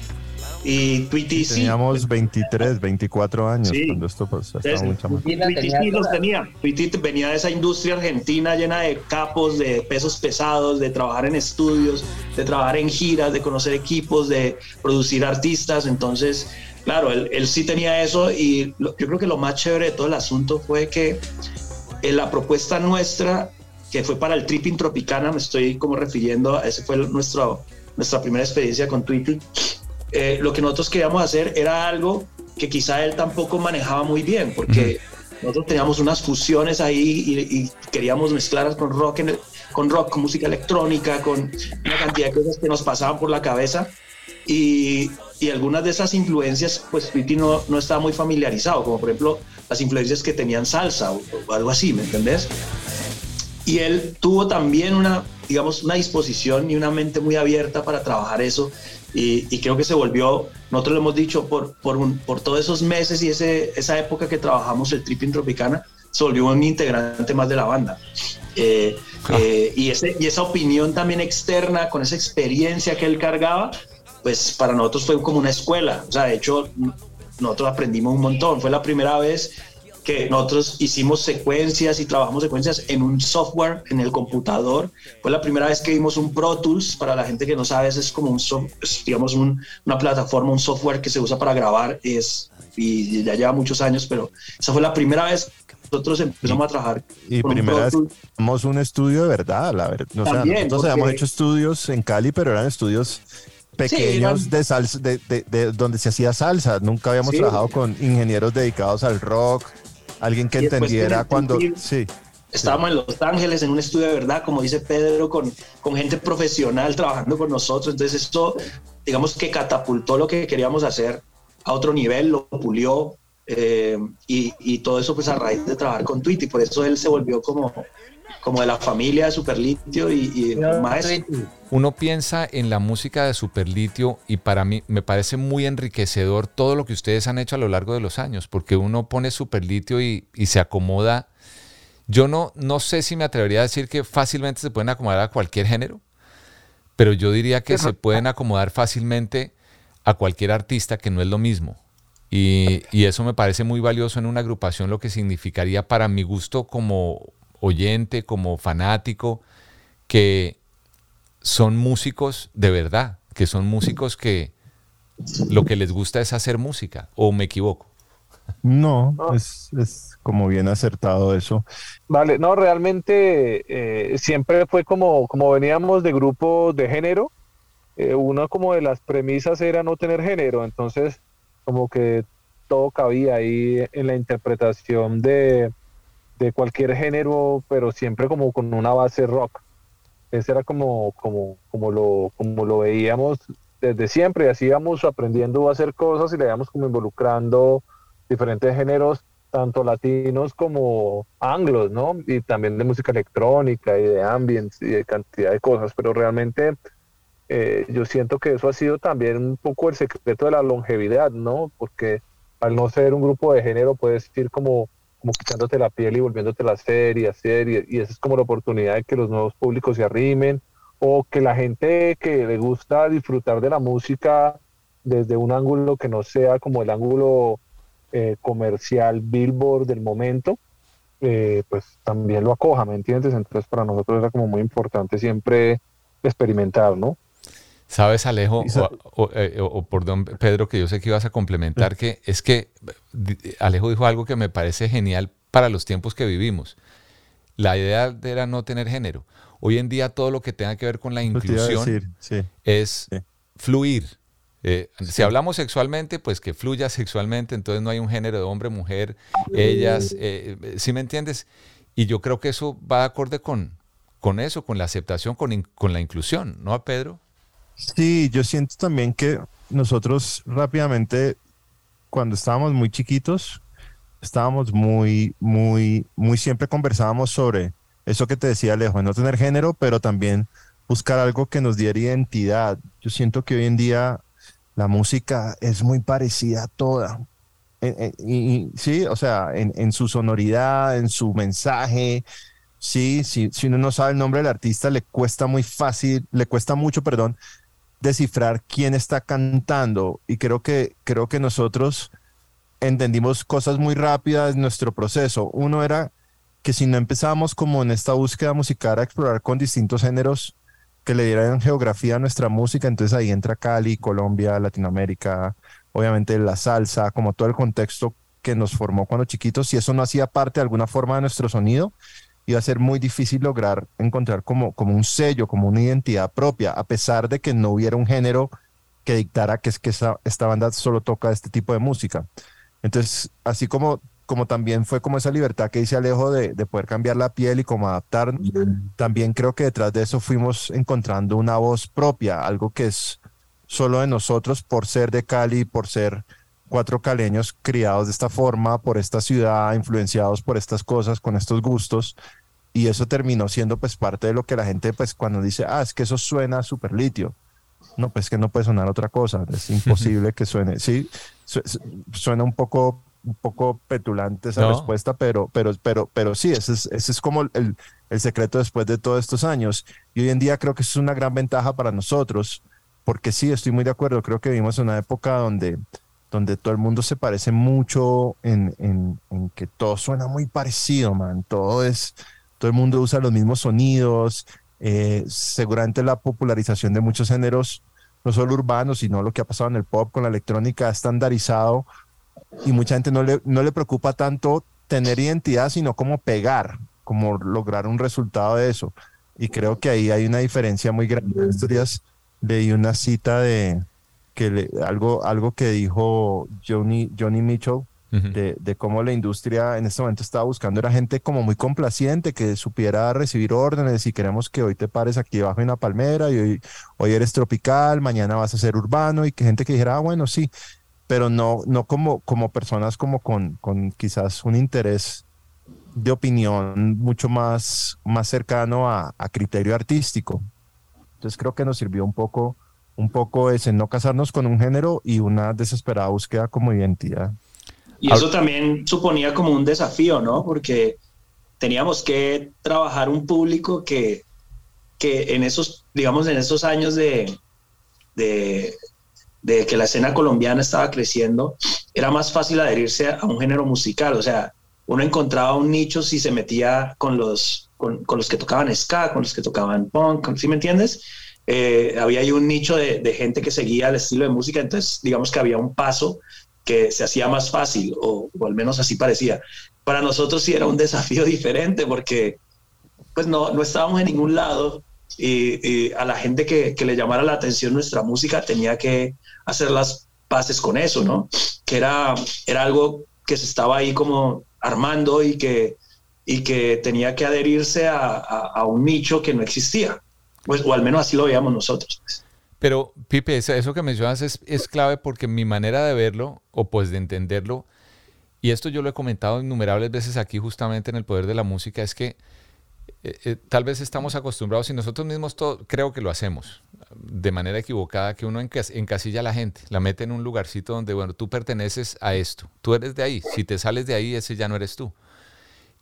Y Tweety sí. Teníamos 23, 24 años Sí. cuando esto pasó. Estaba Entonces, muy chamaco. Tweety sí los tenía. Tweety venía de esa industria argentina llena de capos, de pesos pesados, de trabajar en estudios, de trabajar en giras, de conocer equipos, de producir artistas. Entonces, claro, él, él sí tenía eso y lo- yo creo que lo más chévere de todo el asunto fue que en la propuesta nuestra, que fue para el Tripping Tropicana, me estoy como refiriendo, a ese fue el- nuestro, nuestra primera experiencia con Tweety, eh, lo que nosotros queríamos hacer era algo que quizá él tampoco manejaba muy bien, porque nosotros teníamos unas fusiones ahí y, y queríamos mezclarlas con rock, en el- con rock, con música electrónica, con una cantidad de cosas que nos pasaban por la cabeza. Y, y algunas de esas influencias, pues Tweety no, no estaba muy familiarizado, como por ejemplo las influencias que tenían salsa o, o algo así, ¿me entendés? Y él tuvo también una, digamos, una disposición y una mente muy abierta para trabajar eso. Y, y creo que se volvió, nosotros lo hemos dicho, por, por, un- por todos esos meses y ese, esa época que trabajamos el Tripping Tropicana, se volvió un integrante más de la banda. Eh, eh, y, ese, y esa opinión también externa, con esa experiencia que él cargaba, pues para nosotros fue como una escuela. O sea, de hecho, nosotros aprendimos un montón. Fue la primera vez que nosotros hicimos secuencias y trabajamos secuencias en un software, en el computador. Fue la primera vez que vimos un Pro Tools. Para la gente que no sabe, es como un, digamos, un- una plataforma, un software que se usa para grabar. Es, y ya lleva muchos años, pero esa fue la primera vez que nosotros empezamos a trabajar. Y con un primera Pro vez hicimos un estudio de verdad, la verdad. O sea, También, nosotros porque- habíamos hecho estudios en Cali, pero eran estudios pequeños eran- de salsa, de, de- de donde se hacía salsa. Nunca habíamos Sí. trabajado con ingenieros dedicados al rock, alguien que entendiera cuando. Sí. Estábamos en Los Ángeles en un estudio de verdad, como dice Pedro, con, con gente profesional trabajando con nosotros. Entonces esto, digamos que catapultó lo que queríamos hacer a otro nivel, lo pulió eh, y, y todo eso pues a raíz de trabajar con Tweety. Por eso él se volvió como, como de la familia de Superlitio y, y maestro. Uno piensa en la música de Superlitio y para mí me parece muy enriquecedor todo lo que ustedes han hecho a lo largo de los años, porque uno pone Superlitio y, y se acomoda. Yo no, no sé si me atrevería a decir que fácilmente se pueden acomodar a cualquier género, pero yo diría que se pueden acomodar fácilmente a cualquier artista que no es lo mismo. Y, y eso me parece muy valioso en una agrupación, lo que significaría para mi gusto como oyente, como fanático, que son músicos de verdad, que son músicos que lo que les gusta es hacer música, o me equivoco. No, es, es como bien acertado eso. Vale, no, realmente eh, siempre fue como, como veníamos de grupos de género, eh, una como de las premisas era no tener género, entonces como que todo cabía ahí en la interpretación de, de cualquier género, pero siempre como con una base rock. Ese era como, como, como, lo, como lo veíamos desde siempre, y así íbamos aprendiendo a hacer cosas y le íbamos como involucrando diferentes géneros, tanto latinos como anglos, ¿no? Y también de música electrónica y de ambience y de cantidad de cosas, pero realmente eh, yo siento que eso ha sido también un poco el secreto de la longevidad, ¿no? Porque al no ser un grupo de género puedes ir como, como quitándote la piel y volviéndote la serie, hacer, y, y esa es como la oportunidad de que los nuevos públicos se arrimen, o que la gente que le gusta disfrutar de la música desde un ángulo que no sea como el ángulo eh, comercial billboard del momento, eh, pues también lo acoja, ¿me entiendes? Entonces para nosotros era como muy importante siempre experimentar, ¿no? Sabes, Alejo, o, eh, o, por don Pedro, que yo sé que ibas a complementar, que es que Alejo dijo algo que me parece genial para los tiempos que vivimos. La idea era no tener género. Hoy en día todo lo que tenga que ver con la inclusión es fluir. Eh, si hablamos sexualmente, pues que fluya sexualmente, entonces no hay un género de hombre, mujer, ellas, eh, ¿sí me entiendes? Y yo creo que eso va de acorde con, con eso, con la aceptación, con, con la inclusión, ¿no, Pedro? Sí, yo siento también que nosotros rápidamente, cuando estábamos muy chiquitos, estábamos muy, muy, muy siempre conversábamos sobre eso que te decía Alejo, no tener género, pero también buscar algo que nos diera identidad. Yo siento que hoy en día la música es muy parecida a toda. y, sí, o sea, en, su sonoridad, en su mensaje. Sí, sí, si uno no sabe el nombre del artista, le cuesta muy fácil, le cuesta mucho, perdón, descifrar quién está cantando. Y creo que, creo que nosotros entendimos cosas muy rápidas en nuestro proceso. Uno era que si no empezábamos como en esta búsqueda musical a explorar con distintos géneros que le dieran geografía a nuestra música, entonces ahí entra Cali, Colombia, Latinoamérica, obviamente la salsa, como todo el contexto que nos formó cuando chiquitos, si eso no hacía parte de alguna forma de nuestro sonido, iba a ser muy difícil lograr encontrar como, como un sello, como una identidad propia, a pesar de que no hubiera un género que dictara que es que esta, esta banda solo toca este tipo de música. Entonces, así como, como también fue como esa libertad que dice Alejo de, de poder cambiar la piel y como adaptar, también creo que detrás de eso fuimos encontrando una voz propia, algo que es solo de nosotros por ser de Cali, por ser cuatro caleños criados de esta forma, por esta ciudad, influenciados por estas cosas, con estos gustos. Y eso terminó siendo pues parte de lo que la gente pues cuando dice, ah, es que eso suena súper litio. No, pues que no puede sonar otra cosa, es imposible que suene. Sí, suena un poco un poco petulante esa respuesta, pero, pero, pero, pero sí, ese es, ese es como el, el, secreto después de todos estos años. Y hoy en día creo que eso es una gran ventaja para nosotros, porque sí, estoy muy de acuerdo, creo que vivimos en una época donde, donde todo el mundo se parece mucho en, en, en que todo suena muy parecido, man, todo es, todo el mundo usa los mismos sonidos, eh, seguramente la popularización de muchos géneros, no solo urbanos, sino lo que ha pasado en el pop con la electrónica, ha estandarizado y mucha gente no le, no le preocupa tanto tener identidad, sino como pegar, como lograr un resultado de eso. Y creo que ahí hay una diferencia muy grande. Estos días leí una cita de que le, algo, algo que dijo Johnny, Johnny Mitchell, de, cómo la industria en este momento estaba buscando era gente como muy complaciente, que supiera recibir órdenes y queremos que hoy te pares aquí debajo de una palmera y hoy, hoy eres tropical, mañana vas a ser urbano y que gente que dijera, ah, bueno, sí, pero no, no como, como personas como con, con quizás un interés de opinión mucho más, más cercano a, a, criterio artístico. Entonces creo que nos sirvió un poco, un poco ese no casarnos con un género y una desesperada búsqueda como identidad. Y eso también suponía como un desafío, ¿no? Porque teníamos que trabajar un público que, que en esos, digamos, en esos años de, de, que la escena colombiana estaba creciendo, era más fácil adherirse a un género musical. O sea, uno encontraba un nicho si se metía con los, con los que tocaban ska, con los que tocaban punk, ¿sí me entiendes? Eh, había ahí un nicho de, de, gente que seguía el estilo de música, entonces digamos que había un paso que se hacía más fácil, o, o al menos así parecía. Para nosotros sí era un desafío diferente porque pues no, no estábamos en ningún lado y, y a la gente que, que, le llamara la atención nuestra música tenía que hacer las paces con eso, ¿no? Que era, era algo que se estaba ahí como armando y que, y que tenía que adherirse a, a, a un nicho que no existía pues, o al menos así lo veíamos nosotros. Pues. Pero, Pipe, eso que mencionas es, es, clave porque mi manera de verlo, o pues de entenderlo, y esto yo lo he comentado innumerables veces aquí justamente en el poder de la música, es que eh, eh, tal vez estamos acostumbrados y nosotros mismos todo, creo que lo hacemos de manera equivocada, que uno encas, encasilla a la gente, la mete en un lugarcito donde, bueno, tú perteneces a esto, tú eres de ahí, si te sales de ahí, ese ya no eres tú.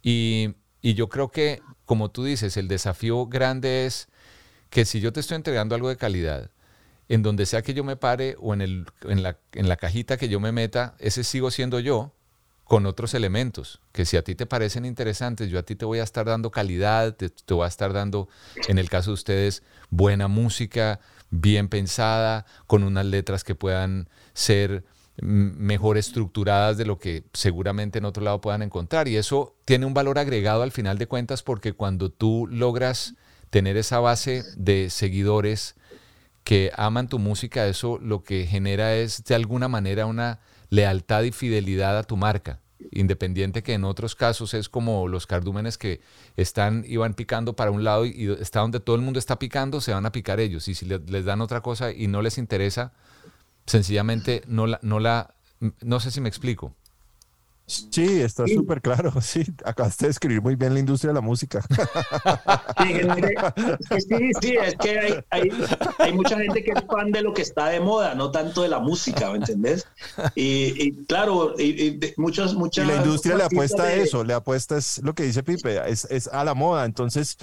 Y, y yo creo que, como tú dices, el desafío grande es que si yo te estoy entregando algo de calidad, en donde sea que yo me pare o en, el, en, la, en la cajita que yo me meta, ese sigo siendo yo con otros elementos, que si a ti te parecen interesantes, yo a ti te voy a estar dando calidad, te, te voy a estar dando, en el caso de ustedes, buena música, bien pensada, con unas letras que puedan ser mejor estructuradas de lo que seguramente en otro lado puedan encontrar. Y eso tiene un valor agregado al final de cuentas porque cuando tú logras tener esa base de seguidores que aman tu música, eso lo que genera es de alguna manera una lealtad y fidelidad a tu marca. Independiente que en otros casos es como los cardúmenes que están y van picando para un lado y está donde todo el mundo está picando, se van a picar ellos. Y si les dan otra cosa y no les interesa, sencillamente no la, no la, no sé si me explico. Sí, está súper sí. claro. Sí, acabaste de escribir muy bien la industria de la música. Sí, sí, sí, es que hay, hay, hay, mucha gente que es fan de lo que está de moda, no tanto de la música, ¿me entendés? Y, y claro, y, y muchos, muchas. Y la industria le apuesta de... a eso, le apuesta es lo que dice Pipe, es, es a la moda. Entonces,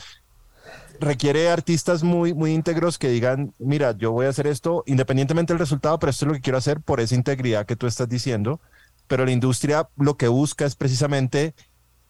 requiere artistas muy, muy íntegros que digan, mira, yo voy a hacer esto independientemente del resultado, pero esto es lo que quiero hacer por esa integridad que tú estás diciendo pero la industria lo que busca es precisamente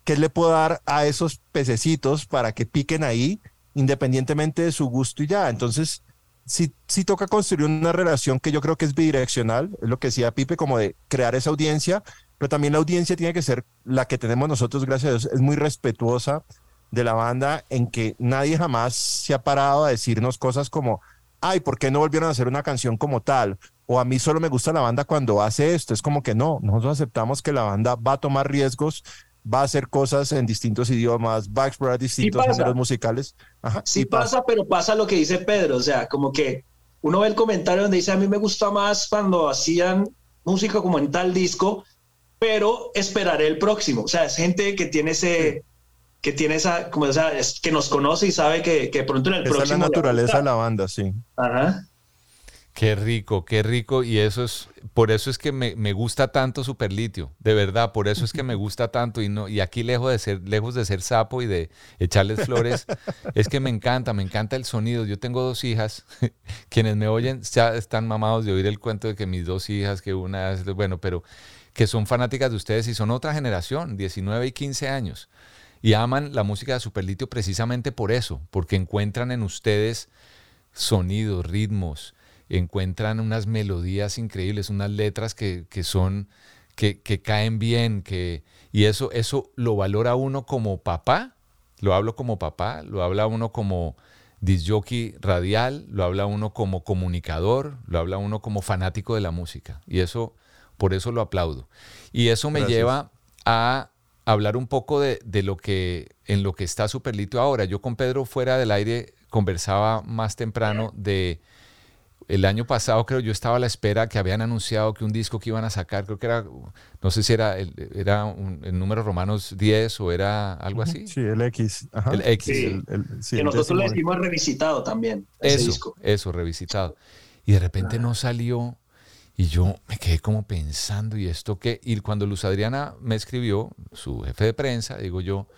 qué le puedo dar a esos pececitos para que piquen ahí, independientemente de su gusto y ya. Entonces, sí, sí toca construir una relación que yo creo que es bidireccional, es lo que decía Pipe, como de crear esa audiencia, pero también la audiencia tiene que ser la que tenemos nosotros, gracias a Dios, es muy respetuosa de la banda en que nadie jamás se ha parado a decirnos cosas como, ay, ¿por qué no volvieron a hacer una canción como tal? O a mí solo me gusta la banda cuando hace esto. Es como que no, nosotros aceptamos que la banda va a tomar riesgos, va a hacer cosas en distintos idiomas, va a explorar distintos sí géneros musicales. Ajá, sí, pasa, pasa, pero pasa lo que dice Pedro, o sea, como que uno ve el comentario donde dice, a mí me gusta más cuando hacían música como en tal disco, pero esperaré el próximo. O sea, es gente que tiene ese... que tiene esa, como esa, es, que nos conoce y sabe que, que pronto en el esa próximo. es la naturaleza de la banda, sí. Ajá. Qué rico, qué rico. Y eso es, por eso es que me, me, gusta tanto Superlitio, de verdad, por eso es que me gusta tanto. Y no, y aquí lejos de ser, lejos de ser sapo y de echarles flores, es que me encanta, me encanta el sonido. Yo tengo dos hijas, quienes me oyen ya están mamados de oír el cuento de que mis dos hijas, que una bueno, pero que son fanáticas de ustedes y son otra generación, 19 y 15 años. Y aman la música de Superlitio precisamente por eso, porque encuentran en ustedes sonidos, ritmos, encuentran unas melodías increíbles, unas letras que, que son, que, que, caen bien, que, y eso, eso lo valora uno como papá, lo hablo como papá, lo habla uno como disjockey radial, lo habla uno como comunicador, lo habla uno como fanático de la música, y eso, por eso lo aplaudo. Y eso me Gracias. lleva a hablar un poco de, de, lo que, en lo que está Superlito ahora. Yo con Pedro fuera del aire conversaba más temprano de el año pasado creo yo estaba a la espera que habían anunciado que un disco que iban a sacar, creo que era, no sé si era el, era un, el número romanos 10 o era algo así. Sí, el X. Ajá. El X. Sí. El, el, sí, que nosotros le decimos revisitado también. Eso, ese disco. eso, revisitado. Y de repente ah. no salió y yo me quedé como pensando, ¿y esto qué? Y cuando Luz Adriana me escribió, su jefe de prensa, digo yo,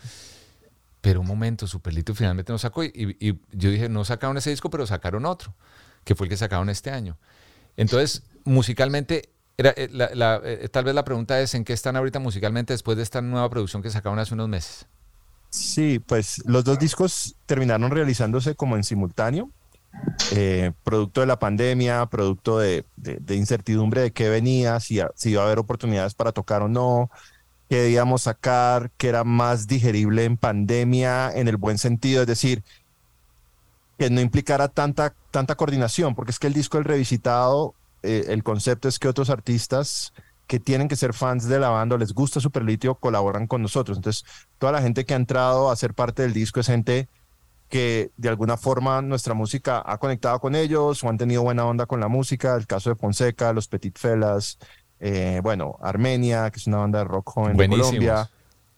pero un momento, Superlito finalmente nos sacó y, y yo dije, no sacaron ese disco, pero sacaron otro que fue el que sacaron este año. Entonces, musicalmente, Era, eh, la- la- eh, tal vez la pregunta es, ¿en qué están ahorita musicalmente después de esta nueva producción que sacaron hace unos meses? Sí, pues los dos discos terminaron realizándose como en simultáneo, eh, producto de la pandemia, producto de, de- de incertidumbre de qué venía, si, si iba a haber oportunidades para tocar o no, qué debíamos sacar, que era más digerible en pandemia en el buen sentido, es decir, que no implicara tanta, tanta coordinación, porque es que el disco El Revisitado, eh, el concepto es que otros artistas que tienen que ser fans de la banda o les gusta Superlitio colaboran con nosotros. Entonces, toda la gente que ha entrado a ser parte del disco es gente que de alguna forma nuestra música ha conectado con ellos o han tenido buena onda con la música. El caso de Fonseca, los Petit Felas, eh, bueno, Armenia, que es una banda de rock joven de. Colombia.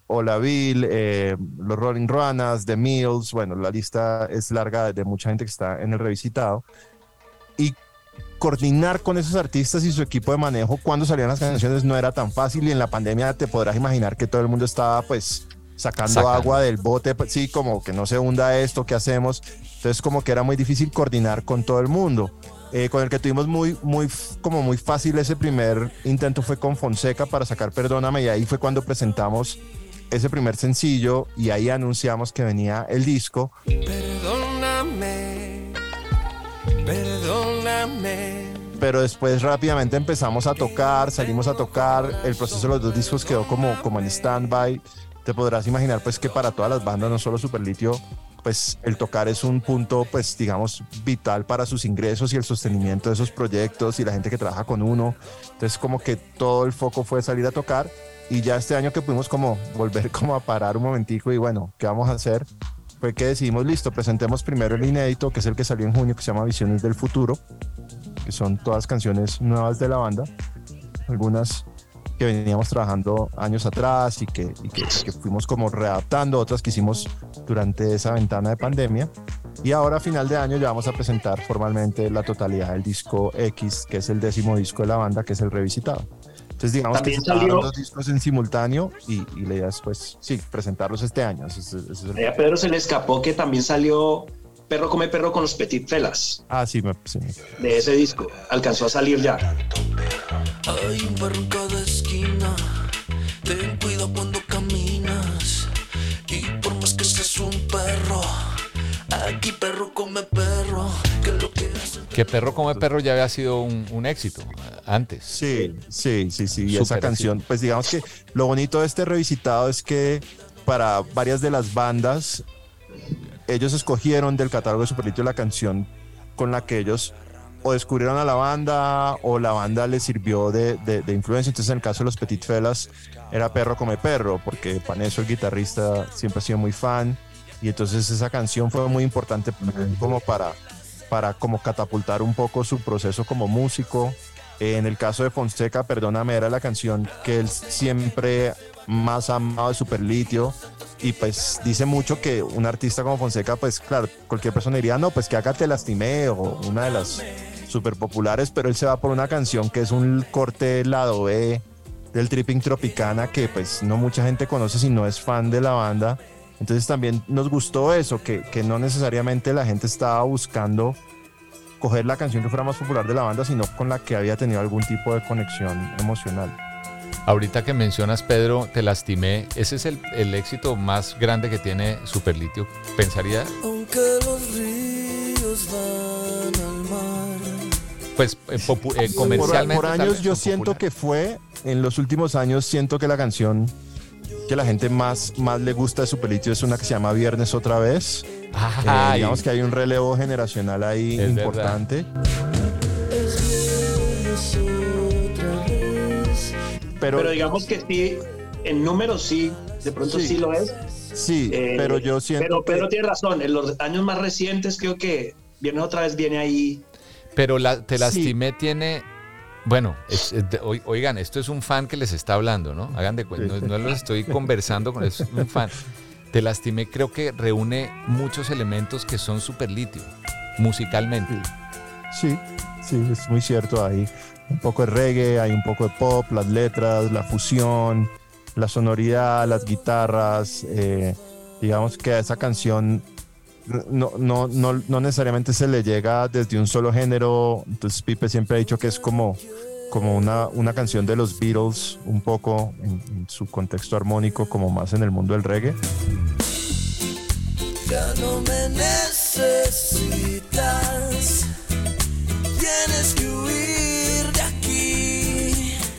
Olaville, eh, los Rolling Ruanas, The Mills, bueno, la lista es larga de mucha gente que está en el revisitado. Y coordinar con esos artistas y su equipo de manejo cuando salían las canciones no era tan fácil y en la pandemia te podrás imaginar que todo el mundo estaba pues sacando Sacando. agua del bote, pues, sí, como que no se hunda esto, ¿qué hacemos? Entonces como que era muy difícil coordinar con todo el mundo. Eh, con el que tuvimos muy, muy, como muy fácil ese primer intento fue con Fonseca para sacar Perdóname y ahí fue cuando presentamos ese primer sencillo y ahí anunciamos que venía el disco. Perdóname, perdóname. pero después rápidamente empezamos a tocar, salimos a tocar, el proceso de los dos discos quedó como, como en stand-by. Te podrás imaginar pues que para todas las bandas, no solo Superlitio, pues el tocar es un punto pues digamos vital para sus ingresos y el sostenimiento de esos proyectos y la gente que trabaja con uno. Entonces como que todo el foco fue salir a tocar y ya este año que pudimos como volver como a parar un momentico y bueno, ¿qué vamos a hacer? Fue que decidimos, listo, presentemos primero el inédito, que es el que salió en junio, que se llama Visiones del Futuro, que son todas canciones nuevas de la banda, algunas que veníamos trabajando años atrás y que, y que, que fuimos como readaptando, otras que hicimos durante esa ventana de pandemia. Y ahora a final de año ya vamos a presentar formalmente la totalidad del disco X, que es el décimo disco de la banda, que es el revisitado. Entonces digamos que También salió- dos discos en simultáneo y, y la idea es pues sí, presentarlos este año. Ese es- ese es el- a Pedro se le escapó que también salió Perro come perro con los Petit Felas Ah, sí, me, sí. de ese disco. Alcanzó a salir ya. Hay un perro en cada esquina. Ten cuidado cuando caminas. Y por más que seas un perro, aquí perro come perro. Que Perro come Perro ya había sido un, un éxito eh, antes. Sí, sí, sí, sí. Y esa canción, pues digamos que lo bonito de este revisitado es que para varias de las bandas, ellos escogieron del catálogo de Superlitio la canción con la que ellos o descubrieron a la banda o la banda les sirvió de, de- de influencia. Entonces, en el caso de los Petit Felas, era Perro come Perro, porque Paneso, el guitarrista, siempre ha sido muy fan. Y entonces esa canción fue muy importante como para, para como catapultar un poco su proceso como músico. En el caso de Fonseca, Perdóname, era la canción que él siempre más amado de Superlitio. Y pues dice mucho que un artista como Fonseca, pues claro, cualquier persona diría, no, pues que acá te lastimé o una de las super populares, pero él se va por una canción que es un corte lado B del Tripping Tropicana que pues no mucha gente conoce si no es fan de la banda. Entonces también nos gustó eso, que, que no necesariamente la gente estaba buscando coger la canción que fuera más popular de la banda, sino con la que había tenido algún tipo de conexión emocional. Ahorita que mencionas, Pedro, te lastimé. Ese es el, el éxito más grande que tiene Superlitio. Pensaría, Aunque los ríos van al mar. pues, eh, eh, Por- comercialmente. Por, tal años yo siento popular. que fue, en los últimos años siento que la canción que la gente más, más le gusta de Superlitio es una que se llama Viernes otra vez. Eh, digamos que hay un relevo generacional ahí Es importante. Viernes. Pero, Pero digamos que sí, en números sí, de pronto sí, Sí. lo es. sí, Eh, pero yo siento Pero que- Pedro tiene razón, en los años más recientes creo que viene otra vez, viene ahí. Pero la, te Sí. lastimé tiene. Bueno, oigan, esto es un fan que les está hablando, ¿no? Hagan de cuenta, no, no lo estoy conversando con es un fan. Te lastimé, creo que reúne muchos elementos que son superlitio, musicalmente. Sí, sí, es muy cierto. Hay un poco de reggae, hay un poco de pop, las letras, la fusión, la sonoridad, las guitarras. eh, digamos que a esa canción no, no, no, no necesariamente se le llega desde un solo género. Entonces Pipe siempre ha dicho que es como como una, una canción de los Beatles, un poco en, su contexto armónico, como más en el mundo del reggae. Ya no me necesitas. Tienes que.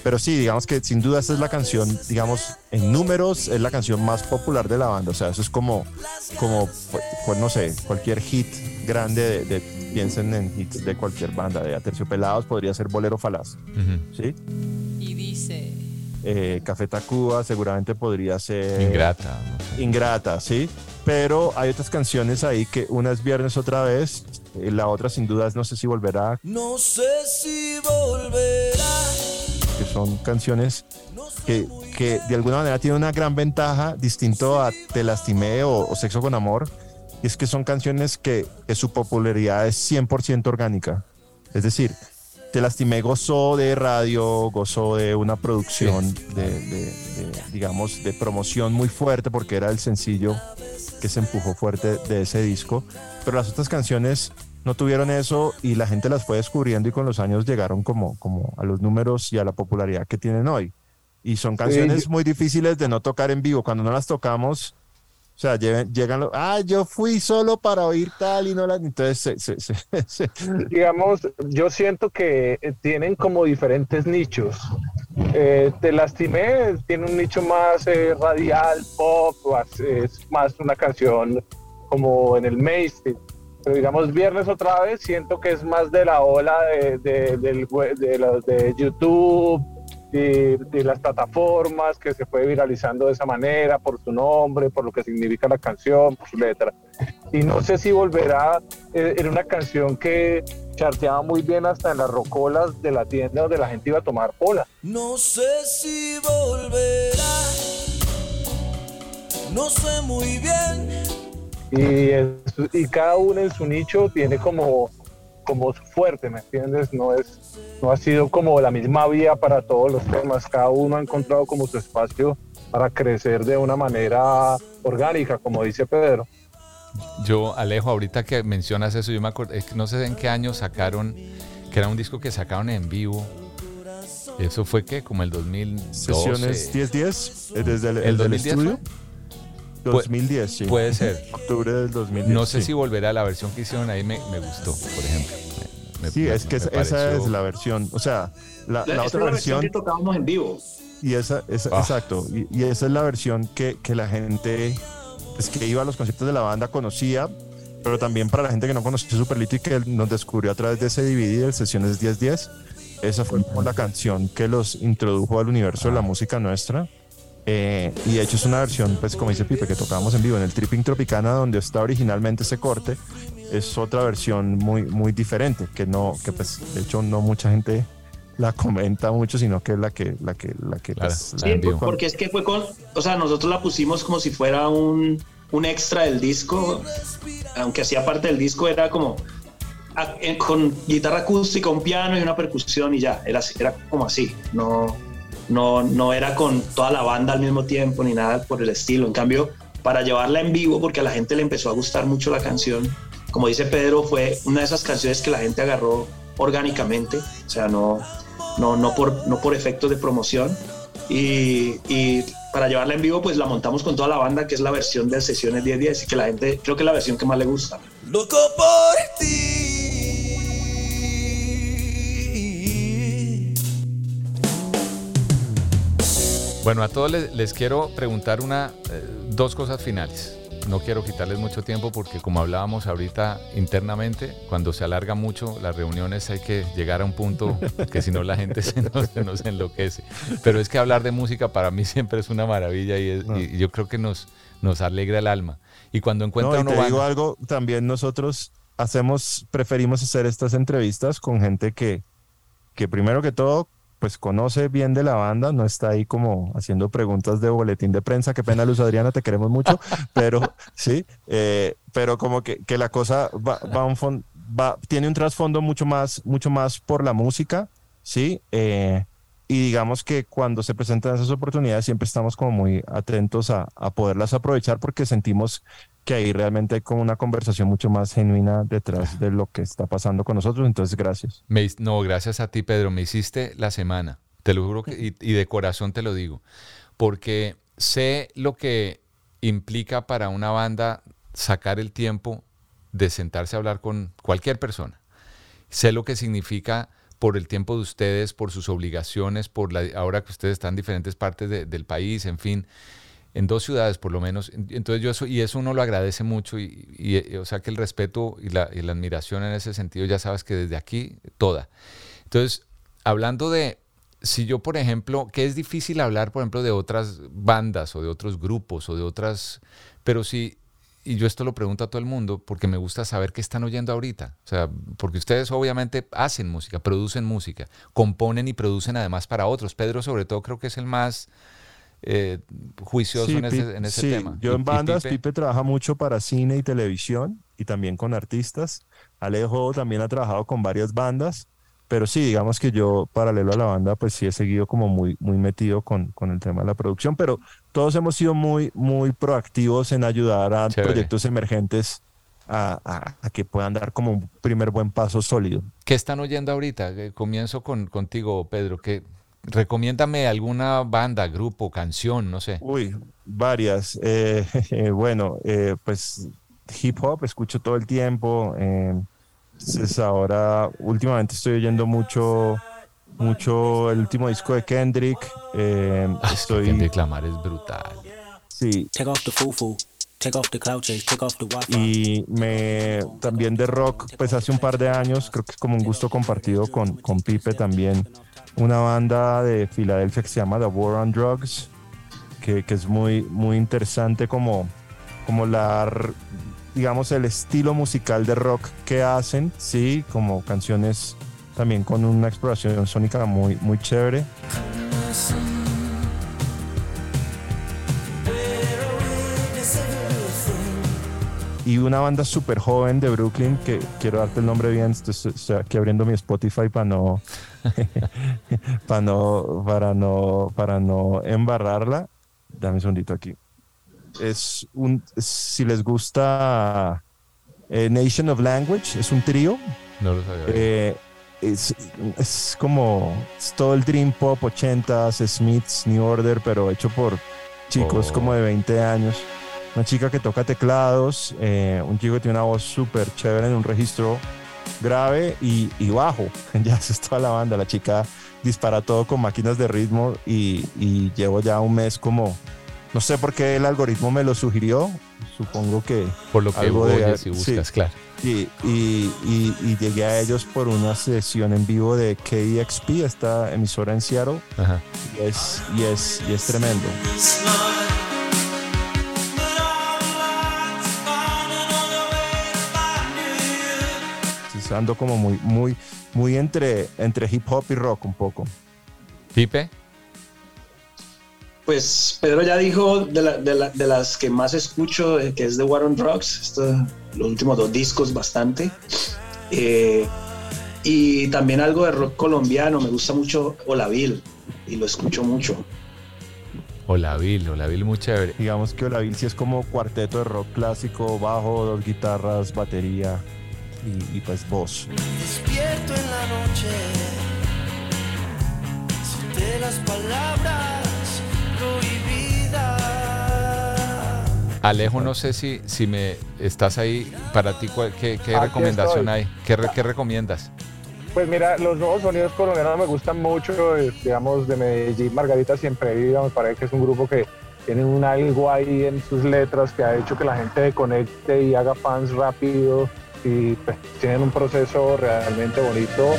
Pero sí, digamos que sin duda esta es la canción, digamos, en números es la canción más popular de la banda. O sea, eso es como, como pues, no sé, cualquier hit grande de, de- piensen en hits de cualquier banda, de Aterciopelados podría ser Bolero Falaz, ¿sí? Y dice. Eh, Café Tacuba seguramente podría ser... Ingrata. Ingrata, sí. Pero hay otras canciones ahí que una es Viernes otra vez, eh, la otra sin duda es No sé si volverá, No sé si volverá. Son canciones que, que de alguna manera tienen una gran ventaja distinto a Te lastimé o, o Sexo con Amor, y es que son canciones que, que su popularidad es 100% orgánica. Es decir, Te lastimé gozó de radio, gozó de una producción de, de- de, digamos, de promoción muy fuerte porque era el sencillo que se empujó fuerte de ese disco, pero las otras canciones no tuvieron eso y la gente las fue descubriendo y con los años llegaron como, como a los números y a la popularidad que tienen hoy. Y son canciones muy difíciles de no tocar en vivo. Cuando no las tocamos, o sea, llegan, llegan los, ah, yo fui solo para oír tal y no la... Entonces, se- se- digamos, yo siento que eh, tienen como diferentes nichos. Eh, Te lastimé, tiene un nicho más eh, radial, pop, más- es más una canción como en el mainstream. Pero digamos, Viernes otra vez, siento que es más de la ola de, de, del de los de YouTube, de, de las plataformas, que se fue viralizando de esa manera, por su nombre, por lo que significa la canción, por su letra. Y no sé si volverá, eh, era una canción que charteaba muy bien hasta en las rocolas de la tienda donde la gente iba a tomar pola. No sé si volverá. No sé muy bien. Y, es- y cada uno en su nicho tiene como, como su fuerte, ¿me entiendes? No, es, no ha sido como la misma vía para todos los temas, cada uno ha encontrado como su espacio para crecer de una manera orgánica, como dice Pedro. Yo, Alejo, ahorita que mencionas eso, yo me acuerdo, es que no sé en qué año sacaron, que era un disco que sacaron en vivo. Eso fue que como el 2012. Sesiones 10-10, eh, desde el, ¿El el del 2010 estudio. fue? 2010, sí. Puede ser. Octubre del 2010. No sé sí. si volverá la versión que hicieron ahí, me, me gustó, por ejemplo. Me- me- Sí, es que esa, pareció- es la versión. O sea, la, La- la esta otra es la versión versión. que tocábamos en vivo. Y esa, esa- Ah. exacto. Y, y esa es la versión que, que la gente pues, que iba a los conciertos de la banda conocía, pero también para la gente que no conocía Superlito y que nos descubrió a través de ese DVD de Sesiones 1010, esa fue como la canción que los introdujo al universo de la música nuestra. Eh, y de hecho es una versión, pues como dice Pipe, que tocábamos en vivo en el Tripping Tropicana, donde está originalmente ese corte. Es otra versión muy, muy diferente, que no, que pues de hecho no mucha gente la comenta mucho, sino que es la que, la que, la que pues, Sí, por- porque es que fue con, o sea, nosotros la pusimos como si fuera un, un extra del disco, aunque hacía parte del disco, era como a- en- con guitarra acústica, un piano y una percusión y ya, era, era como así, no, no, no era con toda la banda al mismo tiempo ni nada por el estilo. En cambio, para llevarla en vivo, porque a la gente le empezó a gustar mucho la canción, como dice Pedro, fue una de esas canciones que la gente agarró orgánicamente, o sea, no, no, no, por, no por efectos de promoción. Y, para llevarla en vivo, pues la montamos con toda la banda, que es la versión de Sesiones 10-10, y que la gente, creo que es la versión que más le gusta. Loco por Bueno, a todos les, les quiero preguntar una, eh, dos cosas finales. No quiero quitarles mucho tiempo porque como hablábamos ahorita internamente, cuando se alarga mucho las reuniones hay que llegar a un punto que si no la gente se nos, se nos enloquece. Pero es que hablar de música para mí siempre es una maravilla y, es- y yo creo que nos, nos alegra el alma. Y cuando encuentra No, y te digo algo, también nosotros hacemos, preferimos hacer estas entrevistas con gente que, que primero que todo, pues conoce bien de la banda, no está ahí como haciendo preguntas de boletín de prensa, qué pena Luz Adriana, te queremos mucho, pero sí, eh, pero como que, que la cosa va, va un fon- va- tiene un trasfondo mucho más, mucho más por la música, sí, eh, y digamos que cuando se presentan esas oportunidades siempre estamos como muy atentos a, a, poderlas aprovechar porque sentimos que ahí realmente hay como una conversación mucho más genuina detrás de lo que está pasando con nosotros. Entonces, gracias. Me, no, gracias a ti, Pedro. Me hiciste la semana. Te lo juro que, y, y de corazón te lo digo. Porque sé lo que implica para una banda sacar el tiempo de sentarse a hablar con cualquier persona. Sé lo que significa por el tiempo de ustedes, por sus obligaciones, por la, ahora que ustedes están en diferentes partes de, del país, en fin, en dos ciudades por lo menos. Entonces yo eso, y eso uno lo agradece mucho, y, y o sea que el respeto y la, y admiración en ese sentido, ya sabes que desde aquí, toda. Entonces, hablando de, si yo, por ejemplo, que es difícil hablar, por ejemplo, de otras bandas o de otros grupos o de otras, pero si y yo esto lo pregunto a todo el mundo porque me gusta saber qué están oyendo ahorita. O sea, porque ustedes obviamente hacen música, producen música, componen y producen además para otros. Pedro sobre todo creo que es el más eh, juicioso sí, en ese, en ese sí. tema. Yo en bandas, Pipe, Pipe trabaja mucho para cine y televisión y también con artistas. Alejo también ha trabajado con varias bandas, pero sí, digamos que yo, paralelo a la banda, pues sí he seguido como muy, muy metido con, con el tema de la producción, pero todos hemos sido muy, muy proactivos en ayudar a Chévere. proyectos emergentes a, a- a que puedan dar como un primer buen paso sólido. ¿Qué están oyendo ahorita? Eh, Comienzo con, contigo, Pedro. Que, recomiéndame alguna banda, grupo, canción, no sé. Uy, varias. Eh, bueno, eh, pues hip hop escucho todo el tiempo. eh, entonces ahora, últimamente estoy oyendo mucho, mucho el último disco de Kendrick. eh, Ah, estoy, Kendrick Lamar es brutal. sí, Take off the foo-foo. Take off the cloud chase. Take off the Wi-Fi. y me también de rock, pues hace un par de años, creo que es como un gusto compartido con, con Pipe también, una banda de Filadelfia que se llama The War on Drugs, que, que es muy, muy interesante como, como la, digamos, el estilo musical de rock que hacen, sí, como canciones también con una exploración sónica muy, muy chévere. y una banda súper joven de Brooklyn que quiero darte el nombre bien estoy, estoy aquí abriendo mi Spotify para no para no para no para no embarrarla dame un segundito aquí es un si les gusta eh, Nation of Language es un trío No lo sabía. eh, es, es como es todo el Dream Pop 80s, Smiths, New Order, pero hecho por chicos Oh. como de 20 años. Una chica que toca teclados, eh, un chico que tiene una voz súper chévere en un registro grave y, y bajo. Ya eso es toda la banda. La chica dispara todo con máquinas de ritmo y, y llevo ya un mes como... No sé por qué el algoritmo me lo sugirió. Supongo que... Por lo que algo de- sí. buscas, claro. Y, y- y- y llegué a ellos por una sesión en vivo de KXP, esta emisora en Seattle, Ajá. y es, y es, y es tremendo. Ando como muy, muy, muy entre, entre hip hop y rock un poco. Pipe, Pues Pedro ya dijo de, la- de la- de las que más escucho, eh, que es The War on Drugs, esto- los últimos dos discos bastante. Eh, y también algo de rock colombiano, me gusta mucho Olavil y lo escucho mucho. Olavil, Olavil muy chévere. Digamos que Olavil sí es como cuarteto de rock clásico, bajo, dos guitarras, batería y, y pues voz. Despierto en la noche de las palabras prohibidas. Alejo, no sé si, si me estás ahí, para ti, ¿cuál- ¿qué, recomendación estoy. hay? ¿Qué, re- qué recomiendas? Pues mira, los nuevos sonidos colombianos me gustan mucho, eh, digamos, de Medellín, Margarita Siempre Viva, me parece que es un grupo que tiene un algo ahí en sus letras que ha hecho que la gente conecte y haga fans rápido y pues tienen un proceso realmente bonito.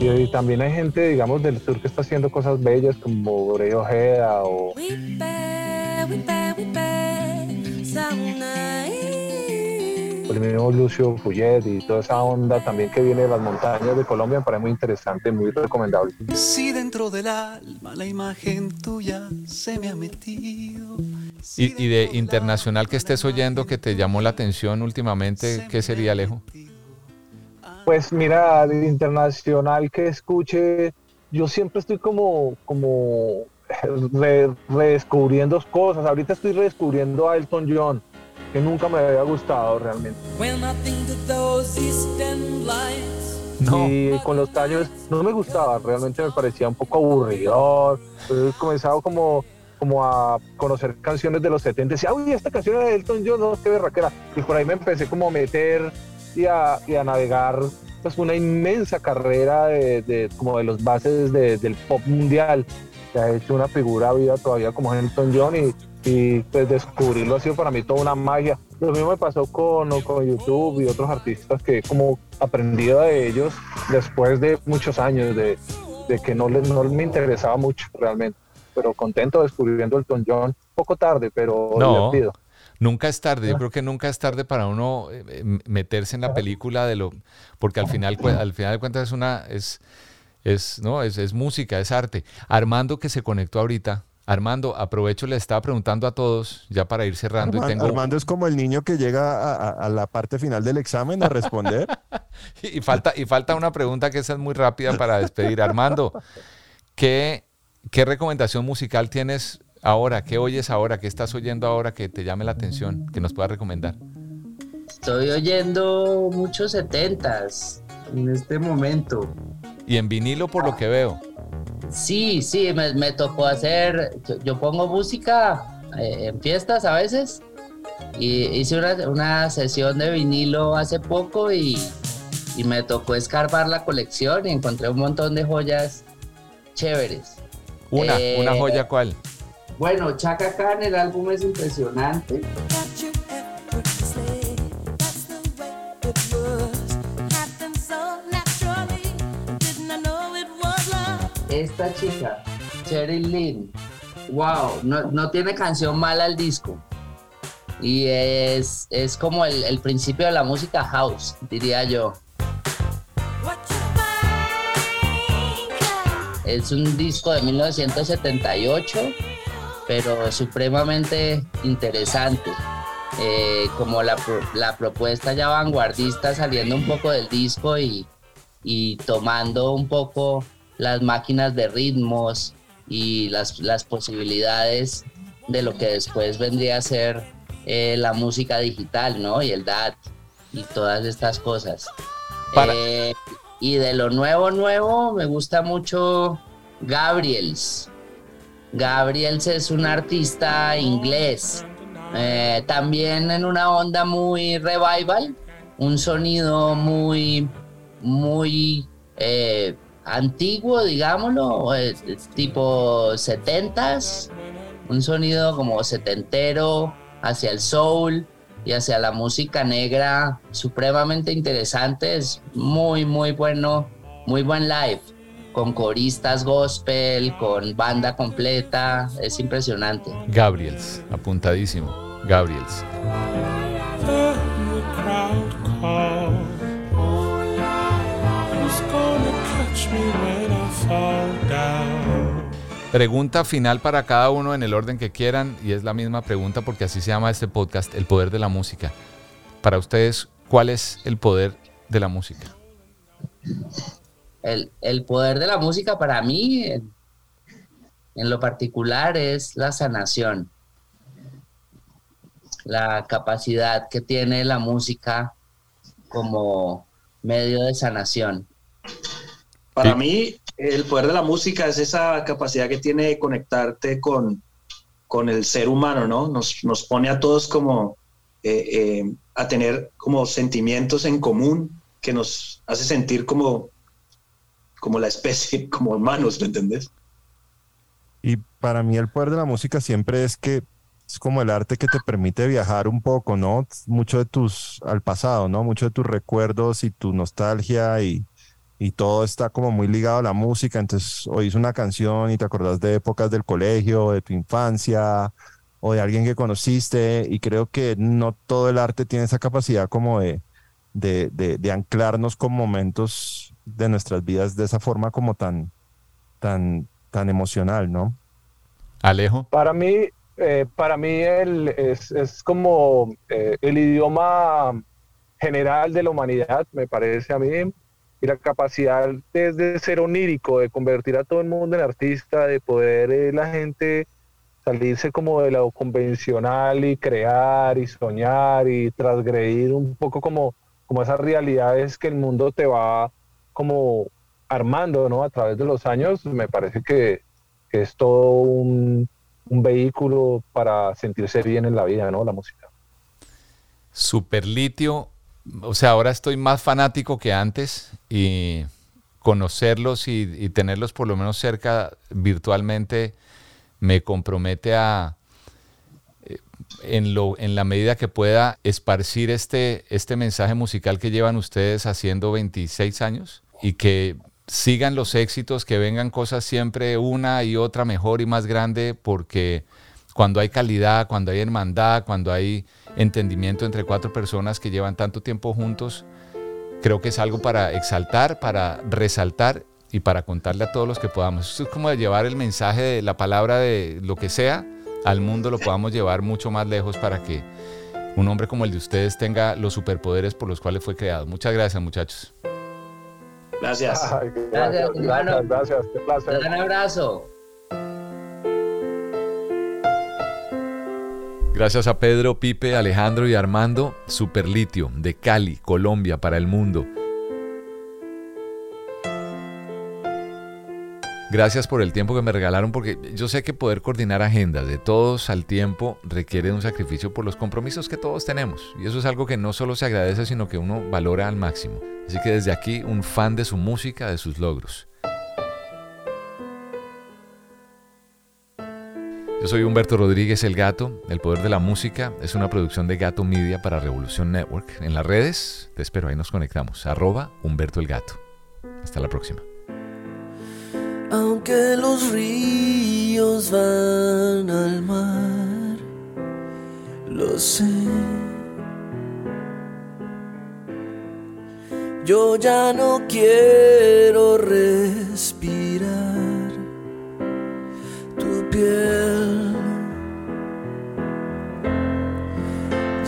Y, y también hay gente, digamos, del sur que está haciendo cosas bellas como Borey Ojeda o el mismo Lucio Fuyet y toda esa onda también que viene de las montañas de Colombia me parece muy interesante, muy recomendable. Si dentro del alma la imagen tuya se me ha metido. Y, y de internacional que estés oyendo que te llamó la atención últimamente, ¿qué sería, Alejo? Pues mira, de internacional que escuche, yo siempre estoy como, como re- redescubriendo cosas. Ahorita estoy redescubriendo a Elton John, que nunca me había gustado realmente. Lights. Y con los años no me gustaba, realmente me parecía un poco aburridor. Entonces he comenzado como, como a conocer canciones de los 70 y decía, uy, esta canción era de Elton John, no, qué berraquera. Y por ahí me empecé como a meter y a, y a navegar pues una inmensa carrera de, de- como de los bases de- del pop mundial que ha hecho una figura viva todavía como Elton John y, y pues descubrirlo ha sido para mí toda una magia. Lo mismo me pasó con, con YouTube y otros artistas que he como aprendido de ellos después de muchos años de, de que no, le- no me interesaba mucho realmente. Pero contento descubriendo Elton John, poco tarde, pero No, divertido. nunca es tarde. Yo creo que nunca es tarde para uno eh, eh, meterse en la película de lo, porque al final, al final de cuentas es una, es, es, no, es, es música, es arte. Armando que se conectó ahorita. Armando, aprovecho, le estaba preguntando a todos, ya para ir cerrando, y Arman- tengo, Armando es como el niño que llega a, a- a la parte final del examen a responder. y falta, y falta una pregunta que esa es muy rápida para despedir. Armando, ¿qué, qué recomendación musical tienes ahora? ¿Qué oyes ahora? ¿Qué estás oyendo ahora que te llame la atención, que nos pueda recomendar? Estoy oyendo muchos setentas en este momento. Y en vinilo por lo que veo. Sí, sí, me, me tocó hacer, yo, yo pongo música eh, en fiestas a veces y hice una, una sesión de vinilo hace poco y, y me tocó escarbar la colección y encontré un montón de joyas chéveres. Una, Eh, una joya cuál. Bueno, Chaka Khan, el álbum es impresionante. Esta chica, Cheryl Lynn, wow, no, no tiene canción mala el disco. Y es, es como el, el principio de la música house, diría yo. Es un disco de 1978, pero supremamente interesante. Eh, como la, la propuesta ya vanguardista saliendo un poco del disco y, y tomando un poco las máquinas de ritmos y las, las posibilidades de lo que después vendría a ser eh, la música digital, ¿no? Y el DAT y todas estas cosas. Eh, y de lo nuevo, nuevo, me gusta mucho Gabriels. Gabriels es un artista inglés, eh, también en una onda muy revival, un sonido muy, muy eh, antiguo, digámoslo, eh, tipo 70s, un sonido como setentero hacia el soul y hacia la música negra, supremamente interesante, es muy, muy bueno, muy buen live, con coristas gospel, con banda completa, es impresionante. Gabriels, apuntadísimo. Gabriels. Pregunta final para cada uno en el orden que quieran y es la misma pregunta porque así se llama este podcast, el poder de la música. Para ustedes, ¿cuál es el poder de la música? El, el poder de la música para mí, en, en lo particular, es la sanación. La capacidad que tiene la música como medio de sanación. Para mí, el poder de la música es esa capacidad que tiene de conectarte con, con el ser humano, ¿no? Nos, nos pone a todos como eh, eh, a tener como sentimientos en común que nos hace sentir como, como la especie, como humanos, ¿me entendés? Y para mí el poder de la música siempre es que es como el arte que te permite viajar un poco, ¿no? Mucho de tus, al pasado, ¿no? Mucho de tus recuerdos y tu nostalgia y, y todo está como muy ligado a la música. Entonces oís una canción y te acordás de épocas del colegio, de tu infancia o de alguien que conociste y creo que no todo el arte tiene esa capacidad como de, de, de, de anclarnos con momentos de nuestras vidas de esa forma como tan, tan, tan emocional, ¿no? Alejo. Para mí, eh, para mí el, es, es como eh, el idioma general de la humanidad, me parece a mí, y la capacidad desde ser onírico, de convertir a todo el mundo en artista, de poder eh, la gente salirse como de lo convencional y crear y soñar y transgredir un poco como, como esas realidades que el mundo te va como armando ¿no? a través de los años, me parece que, es todo un, un vehículo para sentirse bien en la vida, ¿no? La música. Superlitio, o sea, ahora estoy más fanático que antes y conocerlos y, tenerlos por lo menos cerca virtualmente me compromete a, eh, en, lo, en la medida que pueda, esparcir este, este mensaje musical que llevan ustedes haciendo 26 años y que sigan los éxitos, que vengan cosas siempre una y otra mejor y más grande, porque cuando hay calidad, cuando hay hermandad, cuando hay entendimiento entre cuatro personas que llevan tanto tiempo juntos, creo que es algo para exaltar, para resaltar y para contarle a todos los que podamos. Esto es como de llevar el mensaje de la palabra de lo que sea al mundo, lo podamos llevar mucho más lejos para que un hombre como el de ustedes tenga los superpoderes por los cuales fue creado. Muchas gracias, muchachos. Gracias. gracias, hermano. Gracias, Un gran abrazo. Gracias a Pedro, Pipe, Alejandro y Armando, Superlitio, de Cali, Colombia, para el mundo. Gracias por el tiempo que me regalaron, porque yo sé que poder coordinar agendas de todos al tiempo requiere un sacrificio por los compromisos que todos tenemos. Y eso es algo que no solo se agradece, sino que uno valora al máximo. Así que desde aquí, un fan de su música, de sus logros. Yo soy Humberto Rodríguez El Gato. El Poder de la Música es una producción de Gato Media para Revolución Network. En las redes, te espero, ahí nos conectamos. Arroba Humberto El Gato. Hasta la próxima. Aunque los ríos van al mar, lo sé. Yo ya no quiero respirar tu piel.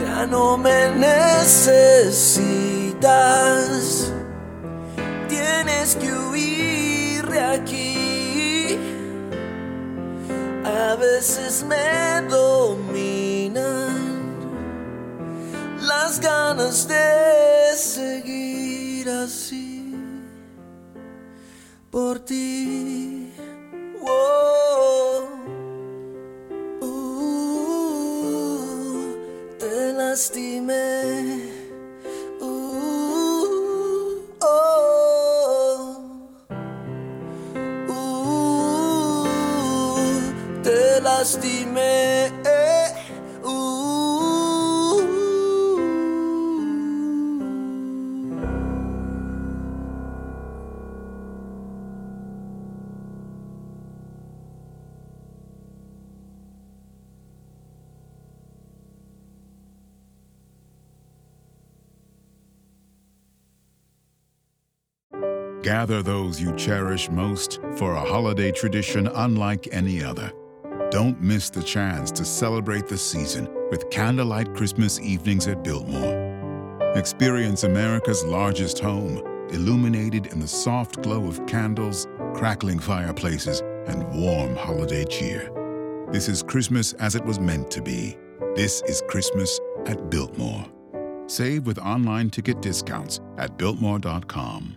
Ya no me necesitas. Tienes que huir de aquí. A veces me dominan las ganas de seguir así por ti. Lastimé. Uh, oh, uh, te lastimé. Gather those you cherish most for a holiday tradition unlike any other. Don't miss the chance to celebrate the season with candlelight Christmas evenings at Biltmore. Experience America's largest home, illuminated in the soft glow of candles, crackling fireplaces, and warm holiday cheer. This is Christmas as it was meant to be. This is Christmas at Biltmore. Save with online ticket discounts at Biltmore.com.